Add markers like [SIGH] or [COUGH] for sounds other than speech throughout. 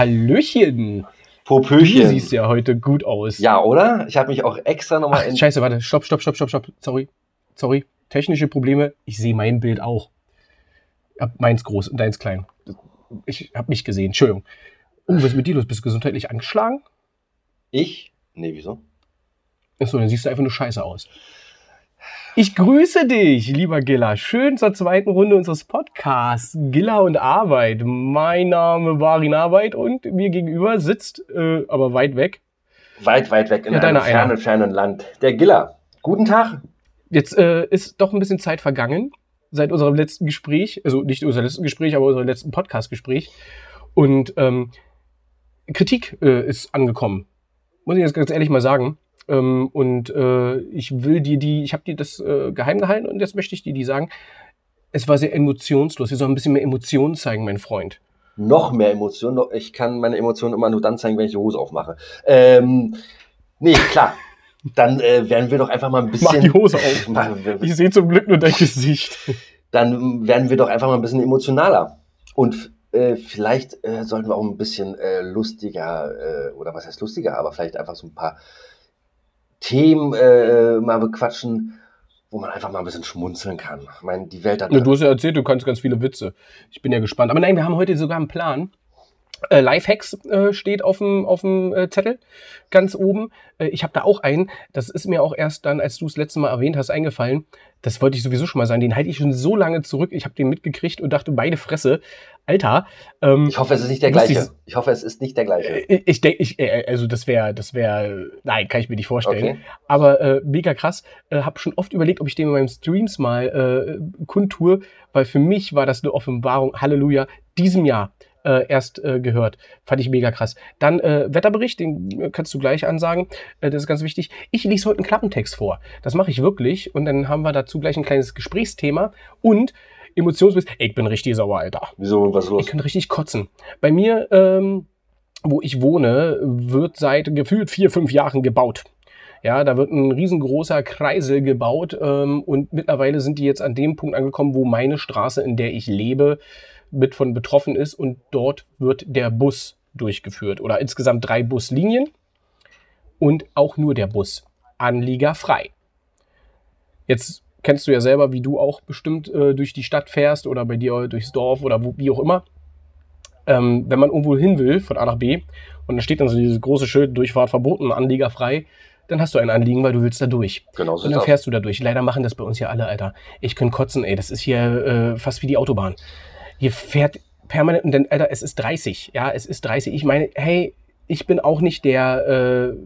Hallöchen. Popöchen. Du siehst ja heute gut aus. Ja, oder? Ich habe mich auch extra nochmal in. Scheiße, warte. Stopp, stopp, stopp, stopp, stopp. Sorry. Sorry. Technische Probleme. Ich sehe mein Bild auch. Hab meins groß und deins klein. Ich habe mich gesehen. Entschuldigung. Oh, was ist mit dir los? Bist du gesundheitlich angeschlagen? Ich? Nee, wieso? Achso, dann siehst du einfach nur scheiße aus. Ich grüße dich, lieber Gilla. Schön zur zweiten Runde unseres Podcasts. Gilla und Arbeit. Mein Name war in Arbeit und mir gegenüber sitzt, äh, aber weit weg. Weit, weit weg in ja, einem fernen, fernen Land. Der Gilla. Guten Tag. Jetzt äh, ist doch ein bisschen Zeit vergangen seit unserem letzten Gespräch. Also nicht unser letzten Gespräch, aber unserem letzten Podcast-Gespräch. Und ähm, Kritik äh, ist angekommen. Muss ich jetzt ganz ehrlich mal sagen. Ähm, und äh, ich will dir die, ich habe dir das äh, geheim gehalten und jetzt möchte ich dir die sagen. Es war sehr emotionslos. Wir sollen ein bisschen mehr Emotionen zeigen, mein Freund. Noch mehr Emotionen. Ich kann meine Emotionen immer nur dann zeigen, wenn ich die Hose aufmache. Ähm, nee, klar. Dann äh, werden wir doch einfach mal ein bisschen. Mach die Hose [LAUGHS] auf. ich sehe zum Glück nur dein Gesicht. Dann werden wir doch einfach mal ein bisschen emotionaler. Und äh, vielleicht äh, sollten wir auch ein bisschen äh, lustiger, äh, oder was heißt lustiger, aber vielleicht einfach so ein paar Themen äh, mal bequatschen, wo man einfach mal ein bisschen schmunzeln kann. Ich meine, die Welt hat. Ja, du hast ja erzählt, du kannst ganz viele Witze. Ich bin ja gespannt. Aber nein, wir haben heute sogar einen Plan. Äh, Lifehacks äh, steht auf dem, auf dem äh, Zettel ganz oben. Äh, ich habe da auch einen. Das ist mir auch erst dann, als du es letzte Mal erwähnt hast, eingefallen. Das wollte ich sowieso schon mal sagen. Den halte ich schon so lange zurück. Ich habe den mitgekriegt und dachte, beide Fresse. Alter. Ähm, ich hoffe, es ist nicht der gleiche. Ich, hoffe, es ist nicht der gleiche. Äh, ich denke, ich, äh, also das wäre, das wäre, nein, kann ich mir nicht vorstellen. Okay. Aber äh, mega krass. Äh, habe schon oft überlegt, ob ich den in meinen Streams mal äh, kundtue, weil für mich war das eine Offenbarung. Halleluja. Diesem Jahr äh, erst äh, gehört. Fand ich mega krass. Dann äh, Wetterbericht, den äh, kannst du gleich ansagen. Äh, das ist ganz wichtig. Ich lese heute einen Klappentext vor. Das mache ich wirklich. Und dann haben wir dazu gleich ein kleines Gesprächsthema. Und Emotionsbiss. Ich bin richtig sauer, Alter. Wieso? Was ist los? Ich kann richtig kotzen. Bei mir, ähm, wo ich wohne, wird seit gefühlt vier, fünf Jahren gebaut. Ja, da wird ein riesengroßer Kreisel gebaut ähm, und mittlerweile sind die jetzt an dem Punkt angekommen, wo meine Straße, in der ich lebe, mit von betroffen ist und dort wird der Bus durchgeführt oder insgesamt drei Buslinien und auch nur der Bus anliegerfrei. Jetzt kennst du ja selber, wie du auch bestimmt äh, durch die Stadt fährst oder bei dir durchs Dorf oder wo, wie auch immer. Ähm, wenn man irgendwo hin will, von A nach B, und da steht dann so dieses große Schild, Durchfahrt verboten, anliegerfrei, dann hast du ein Anliegen, weil du willst da durch. Genau so Und dann fährst du da durch. Leider machen das bei uns ja alle, Alter. Ich könnte kotzen, ey. Das ist hier äh, fast wie die Autobahn hier fährt permanent, und dann, Alter, es ist 30, ja, es ist 30. Ich meine, hey, ich bin auch nicht der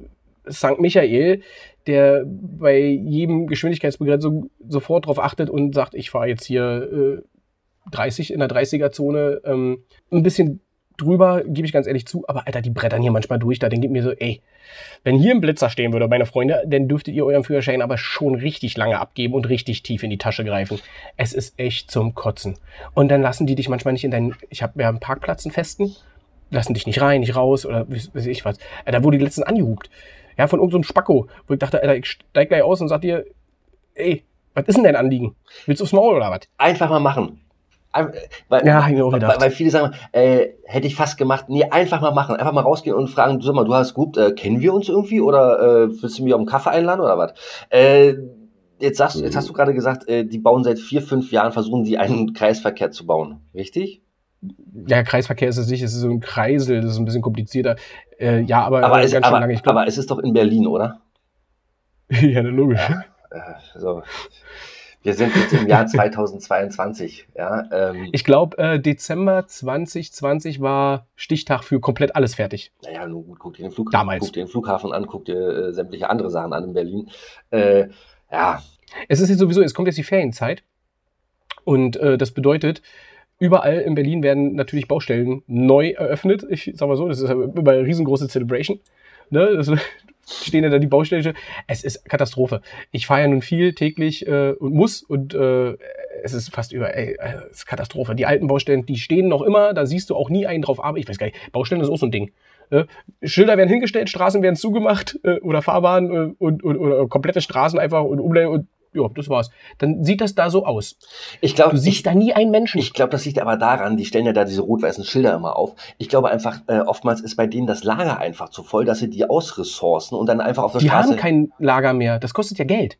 äh, St. Michael, der bei jedem Geschwindigkeitsbegrenzung sofort darauf achtet und sagt, ich fahre jetzt hier äh, 30 in der 30er-Zone. Ähm, ein bisschen drüber, gebe ich ganz ehrlich zu, aber Alter, die brettern hier manchmal durch, da denke ich mir so, ey, wenn hier ein Blitzer stehen würde, meine Freunde, dann dürftet ihr euren Führerschein aber schon richtig lange abgeben und richtig tief in die Tasche greifen. Es ist echt zum Kotzen. Und dann lassen die dich manchmal nicht in deinen, ich habe ja einen Parkplatz, einen festen, lassen dich nicht rein, nicht raus oder weiß ich was. Da wurde die letztens angehupt. Ja, von irgendeinem so Spacko, wo ich dachte, Alter, ich steig gleich aus und sag dir, ey, was ist denn dein Anliegen? Willst du aufs Maul oder was? Einfach mal machen. Weil, ja, ich auch gedacht. Weil, viele sagen, äh, hätte ich fast gemacht. Nee, einfach mal machen. Einfach mal rausgehen und fragen, du sag mal, du hast gut, äh, kennen wir uns irgendwie oder äh, willst du mich auf einen Kaffee einladen oder was? Äh, jetzt sagst, jetzt hast du gerade gesagt, äh, die bauen seit vier, fünf Jahren, versuchen die einen Kreisverkehr zu bauen. Richtig? Ja, Kreisverkehr ist es nicht, es ist so ein Kreisel, das ist ein bisschen komplizierter. Äh, ja, aber, aber, es, aber, lange, glaub, aber es ist doch in Berlin, oder? [LAUGHS] ja, logisch. Ja, äh, so. Wir sind jetzt im Jahr 2022. Ja, ähm, ich glaube, äh, Dezember 2020 war Stichtag für komplett alles fertig. Naja, nun gut, guck dir den, Flug Damals. Guck dir den Flughafen an, guck dir äh, sämtliche andere Sachen an in Berlin. Äh, ja. Es ist jetzt sowieso, es kommt jetzt die Ferienzeit. Und äh, das bedeutet, überall in Berlin werden natürlich Baustellen neu eröffnet. Ich sag mal so, das ist immer eine riesengroße Celebration. Ne? Das, stehen da die Baustelle. Es ist Katastrophe. Ich fahre ja nun viel täglich äh, und muss und äh, es ist fast über, ey, äh, es ist Katastrophe. Die alten Baustellen, die stehen noch immer, da siehst du auch nie einen drauf aber Ich weiß gar nicht, Baustellen ist auch so ein Ding. Äh, Schilder werden hingestellt, Straßen werden zugemacht äh, oder Fahrbahnen äh, und, und, oder komplette Straßen einfach und Umleitung und ja, das war's. Dann sieht das da so aus. Ich glaube, Du siehst da nie einen Menschen. Ich glaube, das liegt aber daran, die stellen ja da diese rot-weißen Schilder immer auf. Ich glaube einfach, äh, oftmals ist bei denen das Lager einfach zu voll, dass sie die ausressourcen und dann einfach auf der die Straße. haben kein Lager mehr. Das kostet ja Geld.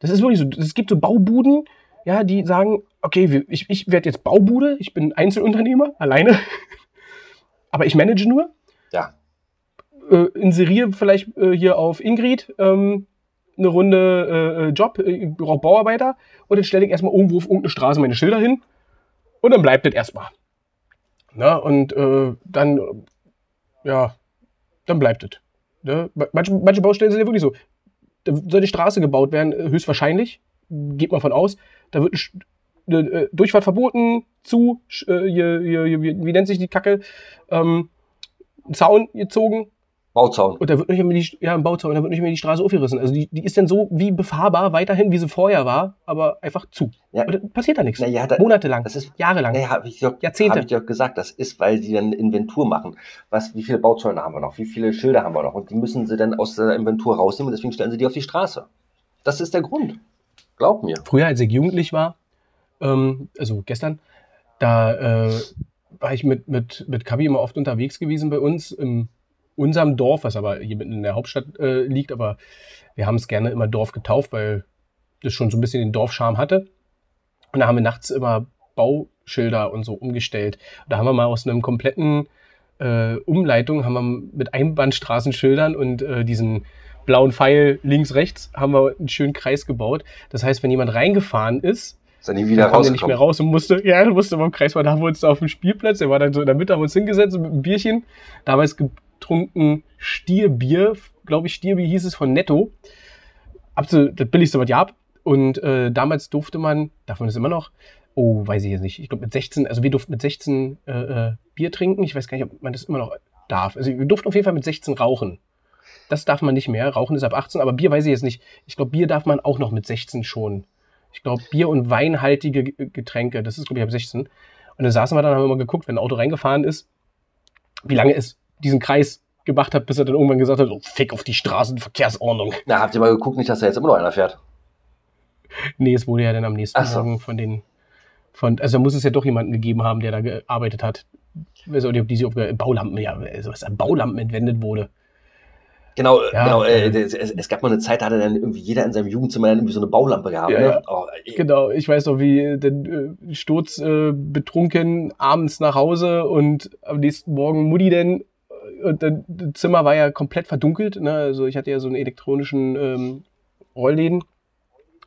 Das ist wirklich so. Es gibt so Baubuden, ja, die sagen, okay, ich, ich werde jetzt Baubude, ich bin Einzelunternehmer, alleine. [LAUGHS] Aber ich manage nur. Ja. Äh, inseriere vielleicht äh, hier auf Ingrid ähm, eine Runde äh, äh, Job, äh, ich brauche Bauarbeiter und dann stelle ich erstmal irgendwo auf irgendeine Straße meine Schilder hin und dann bleibt das erstmal. Na, und äh, dann, äh, ja, dann bleibt es. Ne? Manche, manche Baustellen sind ja wirklich so. Da soll die Straße gebaut werden, äh, höchstwahrscheinlich, geht man von aus. Da wird eine äh, Durchfahrt verboten, zu, äh, hier, hier, hier, wie, nennt sich die Kacke? Ähm, Zaun gezogen Bauzaun. und da wird nicht mehr die, ja, ein Bauzaun, da wird nicht mehr die Straße aufgerissen. Also die, die ist dann so wie befahrbar weiterhin, wie sie vorher war, aber einfach zu. Ja. Und dann passiert da nichts. Naja, da, Monatelang, das ist, jahrelang. naja, habe ich, doch- Jahrzehnte. hab ich doch gesagt, das ist, weil die dann Inventur machen. Was, wie viele Bauzäune haben wir noch? Wie viele Schilder haben wir noch? Und die müssen sie dann aus der Inventur rausnehmen und deswegen stellen sie die auf die Straße. Das ist der Grund. Glaub mir. Früher, als ich jugendlich war, ähm, also gestern, da äh, war ich mit, mit, mit Kabi immer oft unterwegs gewesen bei uns in unserem Dorf, was aber hier mitten in der Hauptstadt äh, liegt, aber wir haben es gerne immer Dorf getauft, weil das schon so ein bisschen den Dorfscharme hatte. Und da haben wir nachts immer Bauschilder und so umgestellt. Und da haben wir mal aus einem kompletten äh, Umleitung, haben wir mit Einbahnstraßenschildern und äh, diesen blauen Pfeil links, rechts, haben wir einen schönen Kreis gebaut. Das heißt, wenn jemand reingefahren ist, Ist dann nie wieder der nicht mehr raus und musste, ja, musste beim Kreis war, da haben wir uns da auf dem Spielplatz, der war dann so in der Mitte, haben wir uns hingesetzt mit einem Bierchen, damals getrunken Stierbier, glaube ich, Stierbier hieß es von Netto. Absolut das billigste, was ihr habt. Und äh, damals durfte man, darf man das immer noch? Oh, weiß ich jetzt nicht. Ich glaube mit 16, also wir durften mit 16 äh, äh, Bier trinken. Ich weiß gar nicht, ob man das immer noch darf. Also wir durften auf jeden Fall mit 16 rauchen. Das darf man nicht mehr. Rauchen ist ab 18, aber Bier weiß ich jetzt nicht. Ich glaube, Bier darf man auch noch mit 16 schon. Ich glaube, Bier und weinhaltige G- Getränke, das ist, glaube ich, ab 16. Und dann saßen wir dann, haben wir mal geguckt, wenn ein Auto reingefahren ist, wie lange es diesen Kreis gemacht hat, bis er dann irgendwann gesagt hat, oh, fick auf die Straßenverkehrsordnung. Na, habt ihr mal geguckt, nicht, dass da jetzt immer noch einer fährt? Nee, es wurde ja dann am nächsten so. Morgen von den, von, also da muss es ja doch jemanden gegeben haben, der da gearbeitet hat. Ich weiß auch nicht, ob diese Baulampen, ja, also was an Baulampen entwendet wurde. Genau, Ja, genau. Äh, es, es gab mal eine Zeit, da hatte dann irgendwie jeder in seinem Jugendzimmer dann irgendwie so eine Baulampe gehabt. Ja, ne? Oh, Genau, ich weiß noch, wie den äh, Sturz äh, betrunken abends nach Hause und am nächsten Morgen Mutti denn und das Zimmer war ja komplett verdunkelt. Ne? Also ich hatte ja so einen elektronischen ähm, Rollläden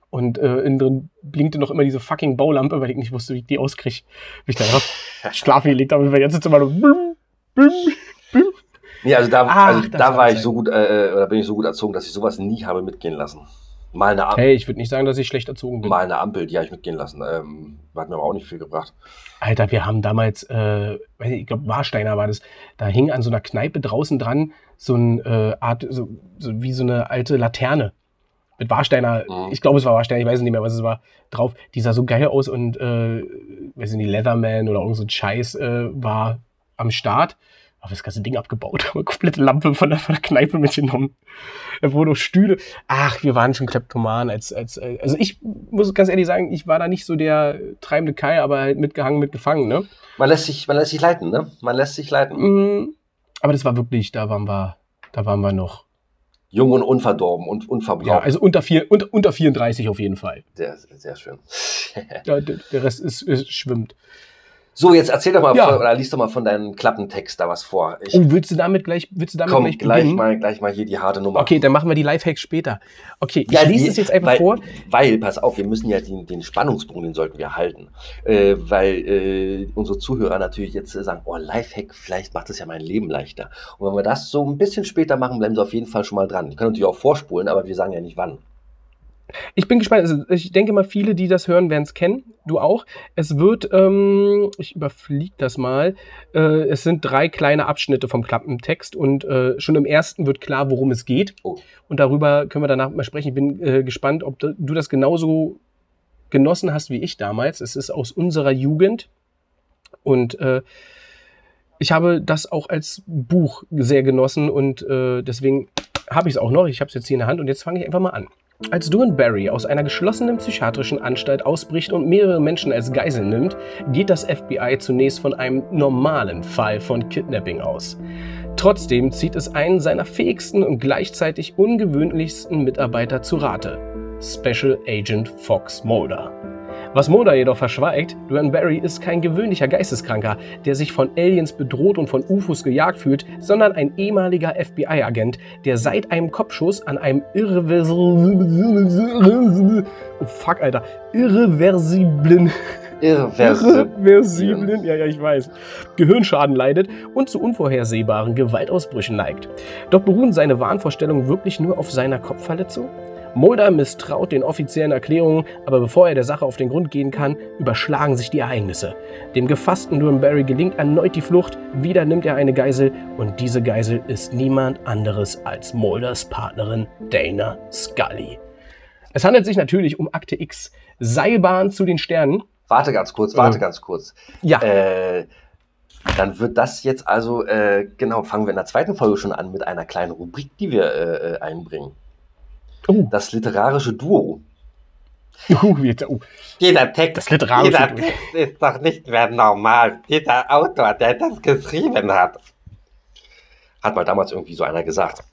und äh, innen drin blinkte noch immer diese fucking Baulampe, weil ich nicht wusste, wie ich die auskriege. Wie ich da [LAUGHS] schlafen gelegt habe, weil jetzt bim, bim. Nee, also da, Ach, also da war ich so gut, äh, oder bin ich so gut erzogen, dass ich sowas nie habe mitgehen lassen. Mal eine, Am Hey, ich würde nicht sagen, dass ich schlecht erzogen bin. mal eine Ampel, die habe ich mitgehen lassen. Ähm, hat mir aber auch nicht viel gebracht. Alter, wir haben damals, äh, ich glaube, Warsteiner war das, da hing an so einer Kneipe draußen dran so eine äh, Art, so, so wie so eine alte Laterne. Mit Warsteiner, Mhm. ich glaube, es war Warsteiner, ich weiß nicht mehr, was es war, drauf. Die sah so geil aus und, äh, weiß nicht, Leatherman oder irgend so ein Scheiß äh, war am Start. Aber das ganze Ding abgebaut, [LAUGHS] eine komplette Lampe von der, von der Kneipe mitgenommen. Da wurden noch Stühle. Ach, wir waren schon Kleptoman als, als, also ich muss ganz ehrlich sagen, ich war da nicht so der treibende Kai, aber halt mitgehangen, mitgefangen, ne? Man lässt sich, man lässt sich leiten, ne? Man lässt sich leiten. Mm, Aber das war wirklich, da waren wir, da waren wir noch. Jung und unverdorben und Ja, unverbraucht. also unter, vier, unter, unter 34 auf jeden Fall. sehr, sehr schön. [LAUGHS] Ja, der, der Rest ist, ist, schwimmt. So, jetzt erzähl doch mal Ja. von, oder liest doch mal von deinem Klappentext da was vor. Ich Oh, willst du damit gleich, willst du damit komm gleich gleich, beginnen? mal, gleich mal hier die harte Nummer. Okay, dann machen wir die Lifehacks später. Okay, ich Ja, die- es jetzt einfach weil, vor. Weil, pass auf, wir müssen ja den, den Spannungsbogen, den sollten wir halten. Äh, weil äh, unsere Zuhörer natürlich jetzt äh, sagen, oh, Lifehack, vielleicht macht das ja mein Leben leichter. Und wenn wir das so ein bisschen später machen, bleiben sie auf jeden Fall schon mal dran. Die können natürlich auch vorspulen, aber wir sagen ja nicht wann. Ich bin gespannt. Also ich denke mal, viele, die das hören, werden es kennen. Du auch. Es wird, ähm, ich überfliege das mal. Äh, es sind drei kleine Abschnitte vom Klappentext und äh, schon im ersten wird klar, worum es geht. Oh. Und darüber können wir danach mal sprechen. Ich bin äh, gespannt, ob du das genauso genossen hast wie ich damals. Es ist aus unserer Jugend und äh, ich habe das auch als Buch sehr genossen und äh, deswegen habe ich es auch noch. Ich habe es jetzt hier in der Hand und jetzt fange ich einfach mal an. Als Duane Barry aus einer geschlossenen psychiatrischen Anstalt ausbricht und mehrere Menschen als Geisel nimmt, geht das FBI zunächst von einem normalen Fall von Kidnapping aus. Trotzdem zieht es einen seiner fähigsten und gleichzeitig ungewöhnlichsten Mitarbeiter zu Rate, Special Agent Fox Mulder. Was Mulder jedoch verschweigt, Duane Barry ist kein gewöhnlicher Geisteskranker, der sich von Aliens bedroht und von UFOs gejagt fühlt, sondern ein ehemaliger FBI-Agent, der seit einem Kopfschuss an einem irreversiblen, oh fuck, Alter, irreversiblen irreversiblen, ja, ja, ich weiß, Gehirnschaden leidet und zu unvorhersehbaren Gewaltausbrüchen neigt. Doch beruhen seine Wahnvorstellungen wirklich nur auf seiner Kopfverletzung? Mulder misstraut den offiziellen Erklärungen, aber bevor er der Sache auf den Grund gehen kann, überschlagen sich die Ereignisse. Dem gefassten Barry gelingt erneut die Flucht, wieder nimmt er eine Geisel und diese Geisel ist niemand anderes als Mulders Partnerin Dana Scully. Es handelt sich natürlich um Akte X, Seilbahn zu den Sternen. Warte ganz kurz, warte äh, ganz kurz. Ja. Äh, dann wird das jetzt also, äh, genau, fangen wir in der zweiten Folge schon an mit einer kleinen Rubrik, die wir äh, äh, einbringen. Oh. Das literarische Duo. Uh, jetzt, uh. Jeder Text, jeder Duo. Text ist doch nicht mehr normal. Jeder Autor, der das geschrieben hat. Hat mal damals irgendwie so einer gesagt.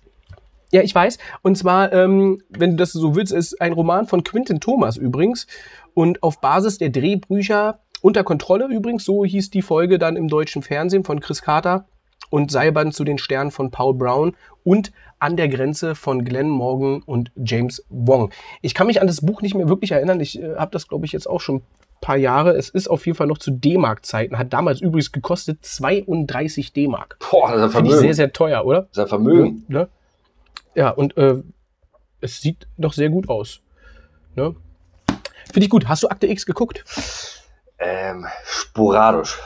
Ja, ich weiß. Und zwar, ähm, wenn du das so willst, ist ein Roman von Quintin Thomas übrigens. Und auf Basis der Drehbücher unter Kontrolle übrigens, so hieß die Folge dann im deutschen Fernsehen von Chris Carter und Seilbahn zu den Sternen von Paul Brown und an der Grenze von Glenn Morgan und James Wong. Ich kann mich an das Buch nicht mehr wirklich erinnern. Ich äh, habe das, glaube ich, jetzt auch schon ein paar Jahre. Es ist auf jeden Fall noch zu D-Mark-Zeiten. Hat damals übrigens gekostet 32 D-Mark. Boah, das ist ein Vermögen. sehr, sehr teuer, oder? Das ist ein Vermögen. Ja, ne? ja und äh, es sieht noch sehr gut aus. Ne? Finde ich gut. Hast du Akte X geguckt? Ähm, sporadisch.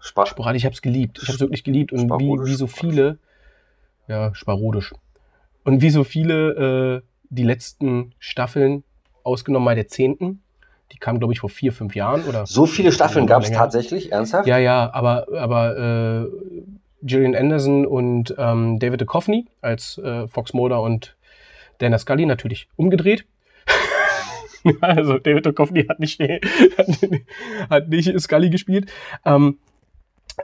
Spa sporadisch, ich habe es geliebt. Ich habe es wirklich geliebt. Und wie, wie so viele, ja, sparodisch. Und wie so viele äh, die letzten Staffeln, ausgenommen mal der zehnten, die kam, glaube ich, vor vier, fünf Jahren. Oder so viele Staffeln gab es tatsächlich, ernsthaft? Ja, ja, aber, aber äh, Gillian Anderson und ähm, David Duchovny als äh, Fox Mulder und Dana Scully natürlich umgedreht. [LAUGHS] also David Duchovny hat nicht, [LAUGHS] hat nicht Scully gespielt. Ähm,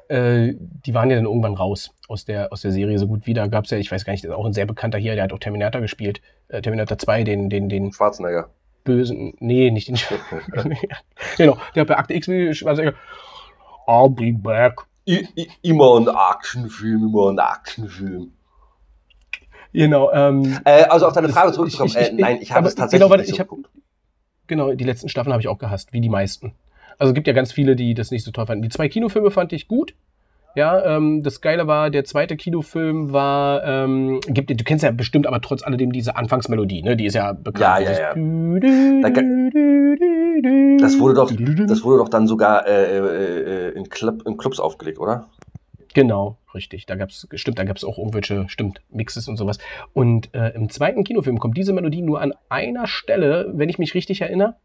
äh, die waren ja dann irgendwann raus aus der, aus der Serie so gut wie. Da gab es ja, ich weiß gar nicht, auch ein sehr bekannter hier, der hat auch Terminator gespielt. Äh, Terminator 2, den, den, den. Schwarzenegger. Bösen, nee, nicht den Schwarzenegger. [LAUGHS] genau, der hat bei Akte X Schwarzenegger. I'll be back. I, I, immer ein Actionfilm, immer ein Actionfilm. Genau. Ähm, äh, also auf deine Frage zurückzukommen. [LAUGHS] Äh, nein, ich habe es tatsächlich genau, nicht so ich hab, Genau, die letzten Staffeln habe ich auch gehasst, wie die meisten. Also es gibt ja ganz viele, die das nicht so toll fanden. Die zwei Kinofilme fand ich gut. Ja, ähm, das Geile war, der zweite Kinofilm war, ähm, gibt, du kennst ja bestimmt aber trotz alledem diese Anfangsmelodie, ne? Die ist ja bekannt. Ja, ja, ja. Das wurde doch, das wurde doch dann sogar äh, äh, in, Club, in Clubs aufgelegt, oder? Genau, richtig. Da gab's, stimmt, da gab's auch irgendwelche, stimmt, Mixes und sowas. Und äh, im zweiten Kinofilm kommt diese Melodie nur an einer Stelle, wenn ich mich richtig erinnere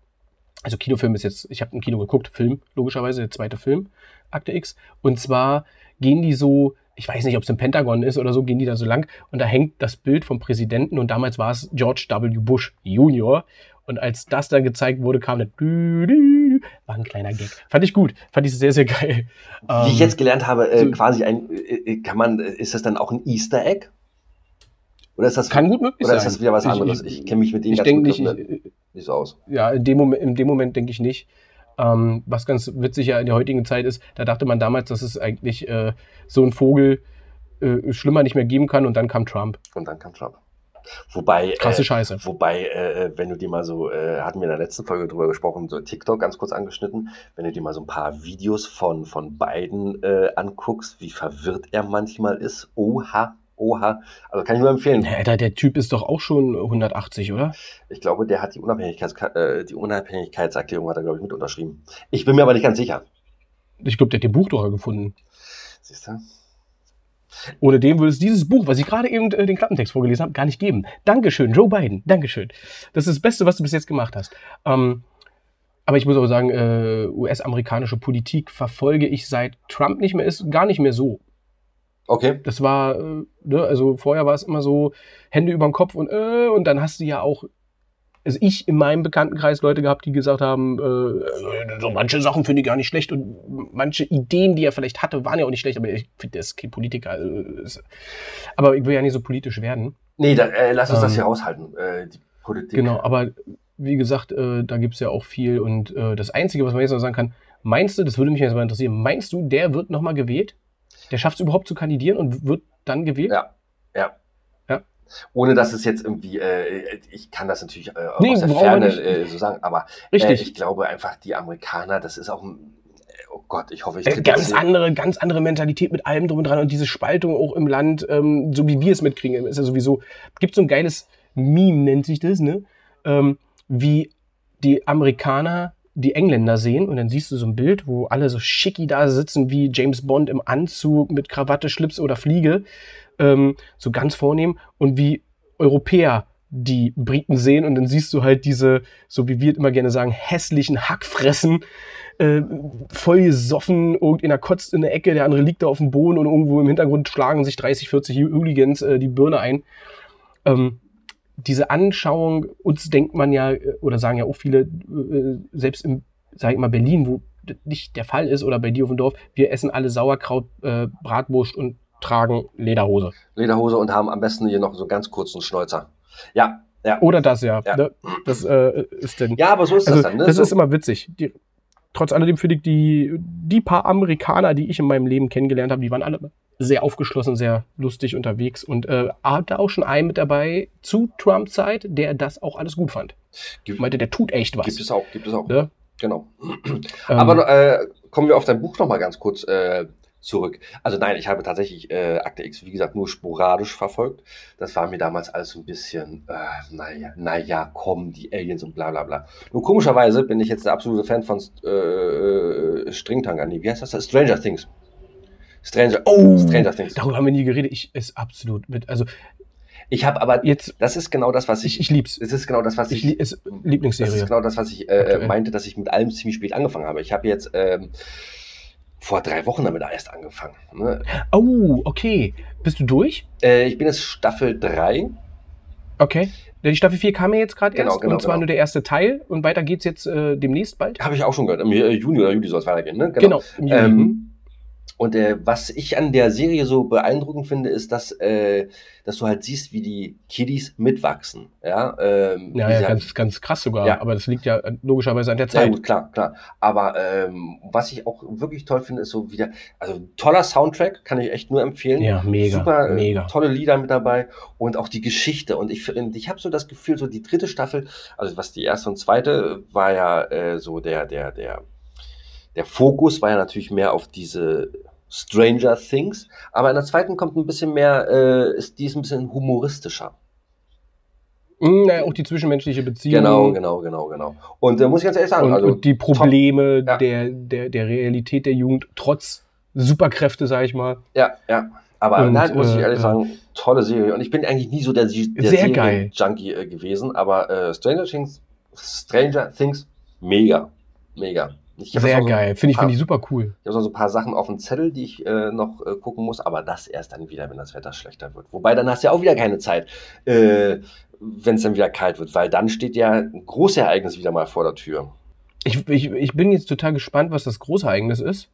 also Kinofilm ist jetzt, ich habe ein Kino geguckt, Film, logischerweise, der zweite Film, Akte X. Und zwar gehen die so, ich weiß nicht, ob es im Pentagon ist oder so, gehen die da so lang und da hängt das Bild vom Präsidenten und damals war es George W. Bush Junior. Und als das dann gezeigt wurde, kam der war ein kleiner Gag. Fand ich gut, fand ich sehr, sehr geil. Wie ich jetzt gelernt habe, äh, so, quasi ein, äh, äh kann man, ist das dann auch ein Easter Egg? Oder ist das, kann gut möglich oder sein. ist das wieder was anderes? Ich, ich, ich kenne mich mit denen ich ganz nicht, ich, nicht so aus. Ja, in dem Moment, in dem Moment denke ich nicht. Ähm, was ganz witzig ja in der heutigen Zeit ist, da dachte man damals, dass es eigentlich äh, so ein Vogel äh, schlimmer nicht mehr geben kann und dann kam Trump. Und dann kam Trump. Wobei, krasse äh, Scheiße. Wobei, äh, wenn du dir mal so, äh, hatten wir in der letzten Folge drüber gesprochen, so TikTok ganz kurz angeschnitten, wenn du dir mal so ein paar Videos von, von Biden äh, anguckst, wie verwirrt er manchmal ist. Oha, Oha, also kann ich nur empfehlen. Ja, der Typ ist doch auch schon 180, oder? Ich glaube, der hat die, Unabhängigkeits äh, die Unabhängigkeitserklärung hat er, glaube ich, mit unterschrieben. Ich bin mir aber nicht ganz sicher. Ich glaube, der hat den Buchdrucker gefunden. Siehst du? Ohne dem würde es dieses Buch, was ich gerade eben äh, den Klappentext vorgelesen habe, gar nicht geben. Dankeschön, Joe Biden. Dankeschön. Das ist das Beste, was du bis jetzt gemacht hast. Ähm, aber ich muss auch sagen, äh, US-amerikanische Politik verfolge ich seit Trump nicht mehr ist, gar nicht mehr so. Okay. Das war, äh, ne, also vorher war es immer so Hände über den Kopf und, äh, und dann hast du ja auch also ich in meinem Bekanntenkreis Leute gehabt, die gesagt haben, äh, so manche Sachen finde ich gar nicht schlecht und manche Ideen, die er vielleicht hatte, waren ja auch nicht schlecht, aber ich finde, der ist kein Politiker. Also, ist, aber ich will ja nicht so politisch werden. Nee, da, äh, lass uns ähm, das hier raushalten, äh, die Politik. Genau, aber wie gesagt, äh, da gibt es ja auch viel und äh, das Einzige, was man jetzt noch sagen kann, meinst du, das würde mich jetzt mal interessieren, meinst du, der wird nochmal gewählt? Der schafft es überhaupt zu kandidieren und wird dann gewählt? Ja, ja. Ja. Ohne dass es jetzt irgendwie, äh, ich kann das natürlich äh, nee, aus der Ferne äh, so sagen, aber äh, ich glaube einfach, die Amerikaner, das ist auch ein oh Gott, ich hoffe, ich äh, ganz andere, ganz andere Mentalität mit allem drum und dran und diese Spaltung auch im Land, ähm, so wie wir es mitkriegen, ist ja sowieso, gibt so ein geiles Meme, nennt sich das, ne? Ähm, wie die Amerikaner die Engländer sehen und dann siehst du so ein Bild, wo alle so schicki da sitzen wie James Bond im Anzug mit Krawatte, Schlips oder Fliege, ähm, so ganz vornehm und wie Europäer die Briten sehen und dann siehst du halt diese, so wie wir immer gerne sagen, hässlichen Hackfressen, äh, voll gesoffen, irgendeiner kotzt in der Ecke, der andere liegt da auf dem Boden und irgendwo im Hintergrund schlagen sich 30, 40 Hooligans äh, die Birne ein. Ähm, diese Anschauung, uns denkt man ja, oder sagen ja auch viele, äh, selbst im, sag ich mal, Berlin, wo das nicht der Fall ist, oder bei dir auf dem Dorf, wir essen alle Sauerkraut, äh, Bratwurst und tragen Lederhose. Lederhose und haben am besten hier noch so ganz kurzen Schnäuzer. Ja, ja. Oder das, ja. ja. Ne? Das äh, ist denn. Ja, aber so ist also, das dann. Ne? Das so. ist immer witzig. Die, trotz alledem finde ich die, die paar Amerikaner, die ich in meinem Leben kennengelernt habe, die waren alle sehr aufgeschlossen, sehr lustig unterwegs und äh, hatte auch schon einen mit dabei zu Trump-Zeit, der das auch alles gut fand. Gibt, meinte, der tut echt was. Gibt es auch, gibt es auch. Ja? Genau. [CLEARS THROAT] Ähm, Aber äh, kommen wir auf dein Buch noch mal ganz kurz äh, zurück. Also nein, ich habe tatsächlich äh, Akte X, wie gesagt, nur sporadisch verfolgt. Das war mir damals alles so ein bisschen, äh, naja, naja, komm, die Aliens und bla bla bla. Nur komischerweise bin ich jetzt der absolute Fan von äh, Stringtanga. Nee, wie heißt das? Stranger Things. Stranger, oh, Stranger Things. Darüber haben wir nie geredet. Ich ist absolut mit. Also ich habe aber jetzt. Das ist genau das, was ich. Ich, ich lieb's. Es ist genau das, was ich. ich ist Lieblingsserie. Das ist genau das, was ich äh, meinte, dass ich mit allem ziemlich spät angefangen habe. Ich habe jetzt ähm, vor drei Wochen damit erst angefangen. Ne? Oh, okay. Bist du durch? Äh, ich bin jetzt Staffel 3. Okay. Die Staffel 4 kam ja jetzt gerade genau, erst. Genau, und zwar genau. nur der erste Teil. Und weiter geht's jetzt äh, demnächst bald. Habe ich auch schon gehört. Im Juni oder Juli soll es weitergehen, ne? Genau. genau ähm, und äh, was ich an der Serie so beeindruckend finde, ist, dass, äh, dass du halt siehst, wie die Kiddies mitwachsen. Ja, ähm, ja, ja ganz, ganz krass sogar. Ja. Aber das liegt ja logischerweise an der Zeit. Ja, gut, klar, klar. Aber ähm, was ich auch wirklich toll finde, ist so wieder, also toller Soundtrack, kann ich echt nur empfehlen. Ja, mega. Super, äh, mega. tolle Lieder mit dabei und auch die Geschichte. Und ich, ich habe so das Gefühl, so die dritte Staffel, also was die erste und zweite war ja äh, so der, der, der der Fokus war ja natürlich mehr auf diese Stranger Things, aber in der zweiten kommt ein bisschen mehr, äh, ist die ist ein bisschen humoristischer. Naja, auch die zwischenmenschliche Beziehung. Genau, genau, genau, genau. Und äh, muss ich ganz ehrlich sagen, und, also und die Probleme ja. der, der, der Realität der Jugend trotz Superkräfte, sag ich mal. Ja, ja. Aber und, nein, muss ich ehrlich äh, sagen, tolle Serie. Und ich bin eigentlich nie so der, der Junkie äh, gewesen, aber äh, Stranger Things, Stranger Things, mega, mega. Sehr geil, finde ich, find ich super cool. Ich habe so ein paar Sachen auf dem Zettel, die ich äh, noch äh, gucken muss, aber das erst dann wieder, wenn das Wetter schlechter wird. Wobei dann hast du ja auch wieder keine Zeit, äh, wenn es dann wieder kalt wird, weil dann steht ja ein großes Ereignis wieder mal vor der Tür. Ich, ich, ich bin jetzt total gespannt, was das große Ereignis ist.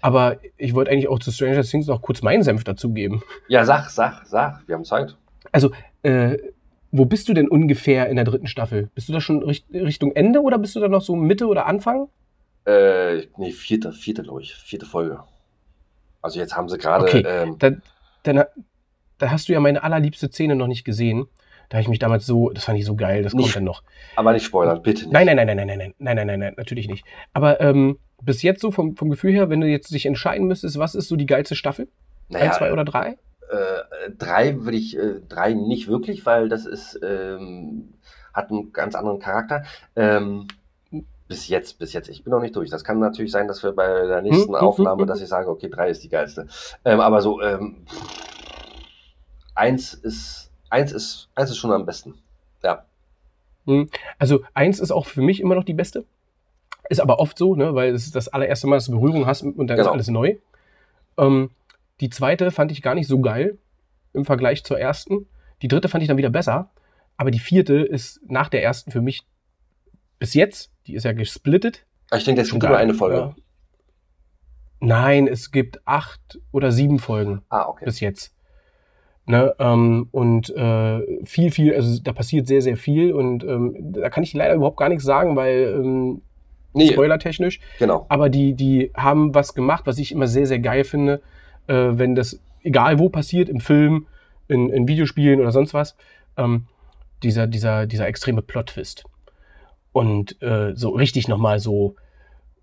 Aber ich wollte eigentlich auch zu Stranger Things noch kurz meinen Senf dazugeben. Ja, sag, sag, sag, wir haben Zeit. Also, äh, wo bist du denn ungefähr in der dritten Staffel? Bist du da schon Richtung Ende oder bist du da noch so Mitte oder Anfang? Äh, nee, vierte, vierte, glaube ich. Vierte Folge. Also jetzt haben sie gerade. Okay, ähm, dann, dann, dann hast du ja meine allerliebste Szene noch nicht gesehen. Da habe ich mich damals so, das fand ich so geil, das nicht, kommt dann noch. Aber nicht spoilern, bitte nicht. Nein, nein, nein, nein, nein, nein, nein, nein, nein, nein, nein, natürlich nicht. Aber ähm, bis jetzt so vom, vom Gefühl her, wenn du jetzt dich entscheiden müsstest, was ist so die geilste Staffel? Naja, Ein, zwei oder drei? Äh, drei würde ich, äh, drei nicht wirklich, weil das ist, ähm, hat einen ganz anderen Charakter. Ähm, bis jetzt, bis jetzt. Ich bin noch nicht durch. Das kann natürlich sein, dass wir bei der nächsten hm, hm, Aufnahme, hm, dass ich sage, okay, drei ist die geilste. Ähm, aber so, ähm, eins ist, eins ist, eins ist schon am besten. Ja. Also eins ist auch für mich immer noch die beste. Ist aber oft so, ne, weil es ist das allererste Mal, dass du Berührung hast und dann genau. ist alles neu. Ähm, die zweite fand ich gar nicht so geil im Vergleich zur ersten. Die dritte fand ich dann wieder besser. Aber die vierte ist nach der ersten für mich bis jetzt, die ist ja gesplittet. Ich denke, das gibt nur eine Folge. Ja. Nein, es gibt acht oder sieben Folgen ah, okay. bis jetzt. Ne, ähm, und äh, viel, viel, also da passiert sehr, sehr viel und ähm, da kann ich leider überhaupt gar nichts sagen, weil ähm, nee, spoilertechnisch. Genau. Aber die, die haben was gemacht, was ich immer sehr, sehr geil finde, äh, wenn das, egal wo passiert, im Film, in, in Videospielen oder sonst was, ähm, dieser, dieser, dieser extreme Plot-Twist. Und äh, so richtig nochmal so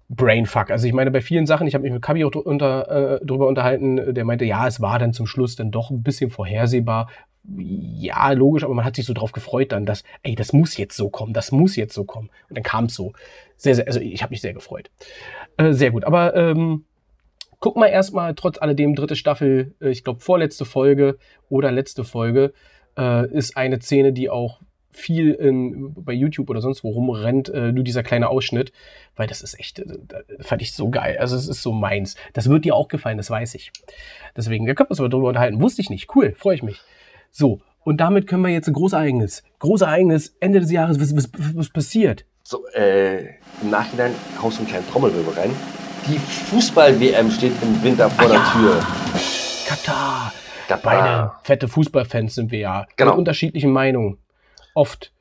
Brainfuck. Also ich meine, bei vielen Sachen, ich habe mich mit Kabi auch unter, äh, drüber unterhalten, der meinte, ja, es war dann zum Schluss dann doch ein bisschen vorhersehbar. Ja, logisch, aber man hat sich so drauf gefreut dann, dass, ey, das muss jetzt so kommen, das muss jetzt so kommen. Und dann kam es so. Sehr, sehr, also ich habe mich sehr gefreut. Äh, sehr gut. Aber ähm, guck mal erstmal, trotz alledem, dritte Staffel, äh, ich glaube, vorletzte Folge oder letzte Folge, äh, ist eine Szene, die auch viel in, bei YouTube oder sonst wo rumrennt, äh, nur dieser kleine Ausschnitt, weil das ist echt, äh, fand ich so geil. Also es ist so meins. Das wird dir auch gefallen, das weiß ich. Deswegen, da können wir uns aber drüber unterhalten. Wusste ich nicht. Cool, freue ich mich. So, und damit können wir jetzt ein Großereignis. Großereignis, Ende des Jahres, was, was, was passiert? So, äh, im Nachhinein haust du einen kleinen Trommelwirbel rein. Die Fußball-WM steht im Winter vor der ja. Tür. Katar. Katar. Beide fette Fußballfans sind wir ja. Genau. Mit unterschiedlichen Meinungen oft.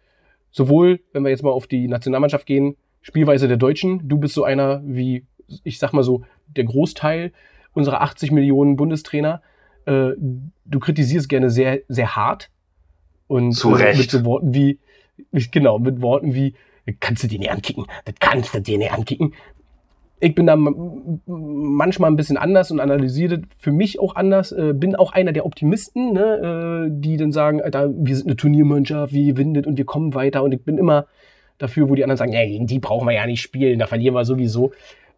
Sowohl, wenn wir jetzt mal auf die Nationalmannschaft gehen, Spielweise der Deutschen. Du bist so einer wie, ich sag mal so, der Großteil unserer 80 Millionen Bundestrainer. Äh, du kritisierst gerne sehr, sehr hart. Und Zu Recht. mit so Worten wie, [LAUGHS] genau, mit Worten wie, kannst du dir nicht ankicken, das kannst du dir nicht ankicken ich bin da manchmal ein bisschen anders und analysiere für mich auch anders. Äh, bin auch einer der Optimisten, ne, äh, die dann sagen, Alter, wir sind eine Turniermannschaft, wir windet und wir kommen weiter. Und ich bin immer dafür, wo die anderen sagen, ey, die brauchen wir ja nicht spielen, da verlieren wir sowieso.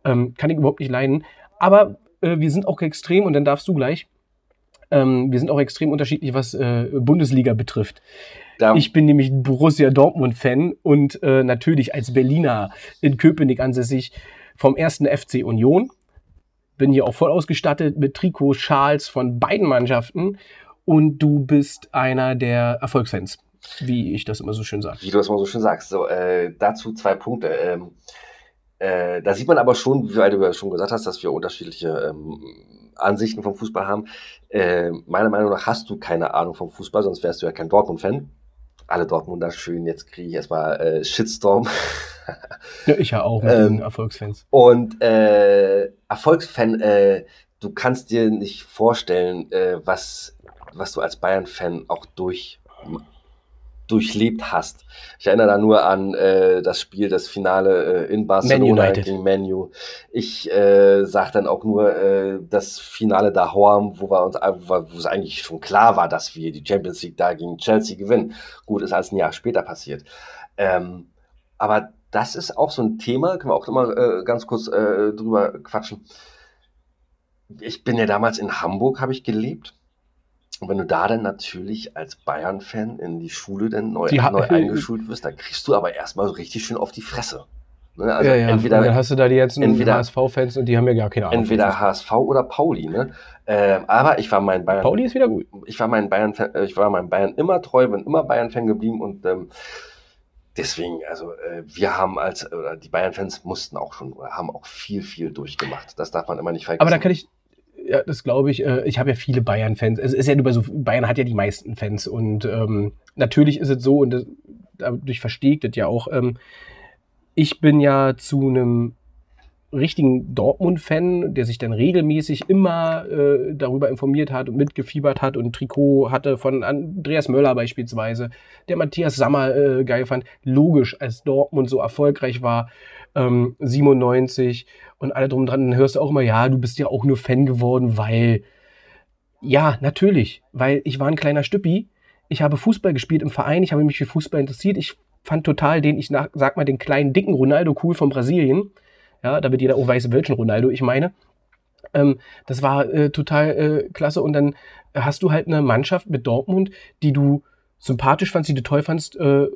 Ähm, kann ich überhaupt nicht leiden. Aber äh, wir sind auch extrem, und dann darfst du gleich, ähm, wir sind auch extrem unterschiedlich, was äh, Bundesliga betrifft. Ja. Ich bin nämlich Borussia Dortmund-Fan und äh, natürlich als Berliner in Köpenick ansässig vom ersten FC Union. Bin hier auch voll ausgestattet mit Trikots, Schals von beiden Mannschaften. Und du bist einer der Erfolgsfans, wie ich das immer so schön sage. Wie du das immer so schön sagst. So, äh, dazu zwei Punkte. Ähm, äh, da sieht man aber schon, weil du ja schon gesagt hast, dass wir unterschiedliche ähm, Ansichten vom Fußball haben. Äh, meiner Meinung nach hast du keine Ahnung vom Fußball, sonst wärst du ja kein Dortmund-Fan. Alle Dortmunder schön, jetzt kriege ich erstmal äh, Shitstorm. Ja, ich ja auch mit ähm, den Erfolgsfans. Und äh, Erfolgsfan, äh, du kannst dir nicht vorstellen, äh, was, was du als Bayern-Fan auch durch, durchlebt hast. Ich erinnere da nur an äh, das Spiel, das Finale äh, in Barcelona gegen Menu. Ich äh, sage dann auch nur äh, das Finale da Horm, wo wir uns, wo, wo es eigentlich schon klar war, dass wir die Champions League da gegen Chelsea gewinnen. Gut, ist als ein Jahr später passiert. Ähm, aber das ist auch so ein Thema, können wir auch immer äh, ganz kurz äh, drüber quatschen. Ich bin ja damals in Hamburg, habe ich gelebt. Und wenn du da dann natürlich als Bayern-Fan in die Schule dann neu, die neu [LAUGHS] eingeschult wirst, dann kriegst du aber erstmal so richtig schön auf die Fresse. Ne? Also ja, ja. entweder, und dann hast du da die jetzt HSV-Fans und die haben ja gar keine Ahnung. Entweder HSV oder Pauli. Ne? Äh, aber ich war mein Bayern. Pauli ist wieder gut. Ich war mein Bayern, äh, ich war meinem Bayern immer treu, bin immer Bayern-Fan geblieben und ähm, deswegen, also äh, wir haben als, oder die Bayern-Fans mussten auch schon, oder haben auch viel, viel durchgemacht. Das darf man immer nicht vergessen. Aber da kann ich, ja, das glaube ich, äh, ich habe ja viele Bayern-Fans. Es ist ja bei so, Bayern hat ja die meisten Fans und ähm, natürlich ist es so, und das, dadurch versteht das ja auch, ähm, ich bin ja zu einem richtigen Dortmund-Fan, der sich dann regelmäßig immer äh, darüber informiert hat und mitgefiebert hat und Trikot hatte von Andreas Möller beispielsweise, der Matthias Sammer äh, geil fand. Logisch, als Dortmund so erfolgreich war, ähm, 97 und alle drum dran, dann hörst du auch immer, ja, du bist ja auch nur Fan geworden, weil, ja, natürlich, weil ich war ein kleiner Stüppi. Ich habe Fußball gespielt im Verein, ich habe mich für Fußball interessiert. Ich fand total den, ich nach, sag mal, den kleinen, dicken Ronaldo cool von Brasilien ja, damit jeder auch weiß, welchen Ronaldo ich meine. Ähm, das war äh, total äh, klasse. Und dann hast du halt eine Mannschaft mit Dortmund, die du sympathisch fandst, die du toll fandst. Äh,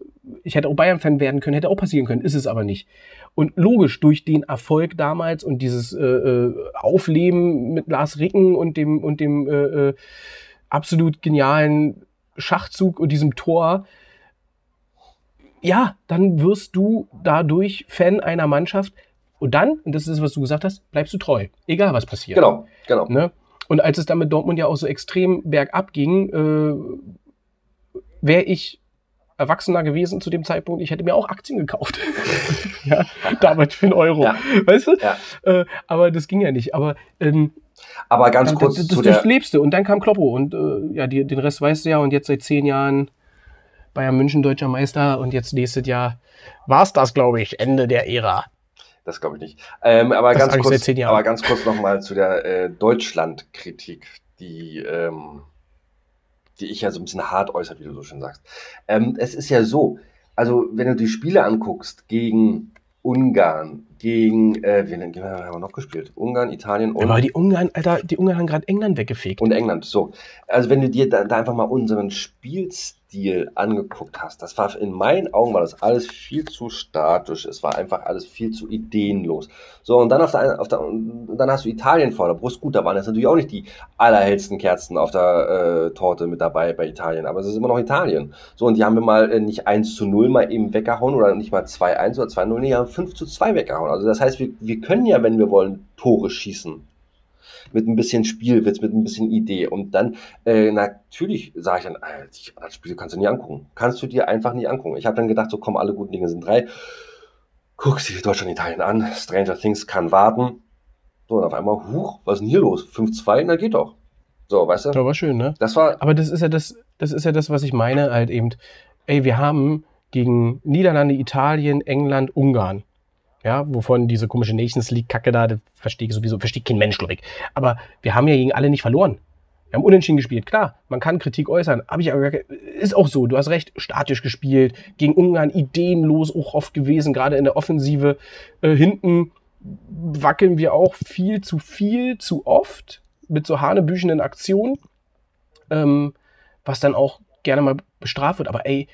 ich hätte auch Bayern-Fan werden können, hätte auch passieren können, ist es aber nicht. Und logisch, durch den Erfolg damals und dieses äh, äh Aufleben mit Lars Ricken und dem, und dem äh, äh, absolut genialen Schachzug und diesem Tor ja, dann wirst du dadurch Fan einer Mannschaft. Und dann, und das ist, was du gesagt hast, bleibst du treu. Egal, was passiert. Genau, genau. Ne? Und als es dann mit Dortmund ja auch so extrem bergab ging, äh, wäre ich Erwachsener gewesen zu dem Zeitpunkt, ich hätte mir auch Aktien gekauft. [LAUGHS] ja, damals für einen Euro. Ja. Weißt du? Ja. Äh, aber das ging ja nicht. Aber, ähm, aber ganz kurz das, das, zu das durchlebste. Und dann kam Kloppo und äh, ja, die, den Rest weißt du ja. Und jetzt seit zehn Jahren Bayern München deutscher Meister und jetzt nächstes Jahr war es das, glaube ich, Ende der Ära. Das glaube ich nicht. Ähm, aber, ganz kurz, aber ganz kurz nochmal zu der äh, Deutschland-Kritik, die ähm, die ich ja so ein bisschen hart äußert, wie du so schön sagst. Ähm, es ist ja so, also wenn du die Spiele anguckst gegen Ungarn, gegen, äh, wen, wen haben wir noch gespielt? Ungarn, Italien und. Aber die Ungarn, Alter, die Ungarn haben gerade England weggefegt. Und England, so. Also wenn du dir da, da einfach mal unseren Spielstil Stil angeguckt hast, das war in meinen Augen war das alles viel zu statisch. Es war einfach alles viel zu ideenlos. So, und dann auf der, auf der dann hast du Italien vor der Brust. Gut, da waren jetzt natürlich auch nicht die allerhellsten Kerzen auf der äh, Torte mit dabei bei Italien, aber es ist immer noch Italien. So, und die haben wir mal äh, nicht 1 zu 0 mal eben weggehauen oder nicht mal 2-1 oder 2-0, die haben 5 zu 2 weggehauen. Also das heißt, wir, wir können ja, wenn wir wollen, Tore schießen mit ein bisschen Spielwitz, mit ein bisschen Idee. Und dann, äh, natürlich sage ich dann, das Spiel kannst du nie angucken. Kannst du dir einfach nie angucken. Ich habe dann gedacht, so komm, alle guten Dinge sind drei. Guck sie Deutschland, Italien an. Stranger Things kann warten. So, und auf einmal, huch, was ist denn hier los? 5-2, na geht doch. So, weißt du? Das war schön, ne? Das war. Aber das ist ja das, das ist ja das, was ich meine, halt eben. Ey, wir haben gegen Niederlande, Italien, England, Ungarn ja, wovon diese komische Nations League-Kacke da, das verstehe ich sowieso, versteht kein Mensch, glaube ich. Aber wir haben ja gegen alle nicht verloren. Wir haben unentschieden gespielt. Klar, man kann Kritik äußern. Hab ich aber ist auch so. Du hast recht, statisch gespielt. Gegen Ungarn ideenlos auch oft gewesen, gerade in der Offensive. Äh, hinten wackeln wir auch viel zu viel, zu oft mit so hanebüchenden Aktionen. Ähm, was dann auch gerne mal bestraft wird. Aber ey,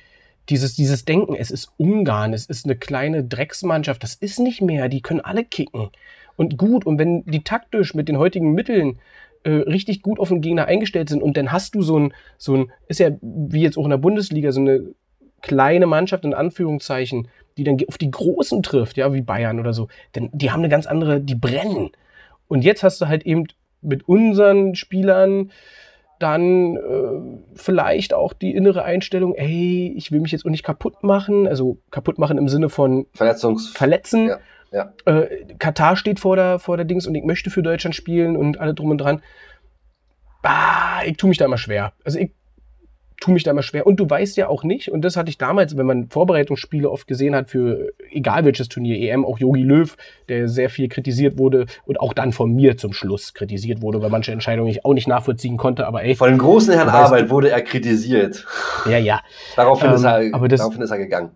dieses, dieses Denken, es ist Ungarn, es ist eine kleine Drecksmannschaft, das ist nicht mehr, die können alle kicken. Und gut, und wenn die taktisch mit den heutigen Mitteln äh, richtig gut auf den Gegner eingestellt sind und dann hast du so ein, so ein, ist ja wie jetzt auch in der Bundesliga, so eine kleine Mannschaft in Anführungszeichen, die dann auf die Großen trifft, ja, wie Bayern oder so, denn die haben eine ganz andere, die brennen. Und jetzt hast du halt eben mit unseren Spielern, dann äh, vielleicht auch die innere Einstellung, ey, ich will mich jetzt auch nicht kaputt machen, also kaputt machen im Sinne von Verletzungs Verletzen. Ja, ja. Äh, Katar steht vor der, vor der Dings und ich möchte für Deutschland spielen und alle drum und dran. Ah, ich tue mich da immer schwer. Also ich tue mich da immer schwer. Und du weißt ja auch nicht, und das hatte ich damals, wenn man Vorbereitungsspiele oft gesehen hat für egal welches Turnier, EM, auch Yogi Löw, der sehr viel kritisiert wurde und auch dann von mir zum Schluss kritisiert wurde, weil manche Entscheidungen ich auch nicht nachvollziehen konnte, aber ey. Von dem großen Herrn Arbeit wurde er kritisiert. Ja, ja. Daraufhin, ähm, ist, er, aber das, daraufhin ist er gegangen.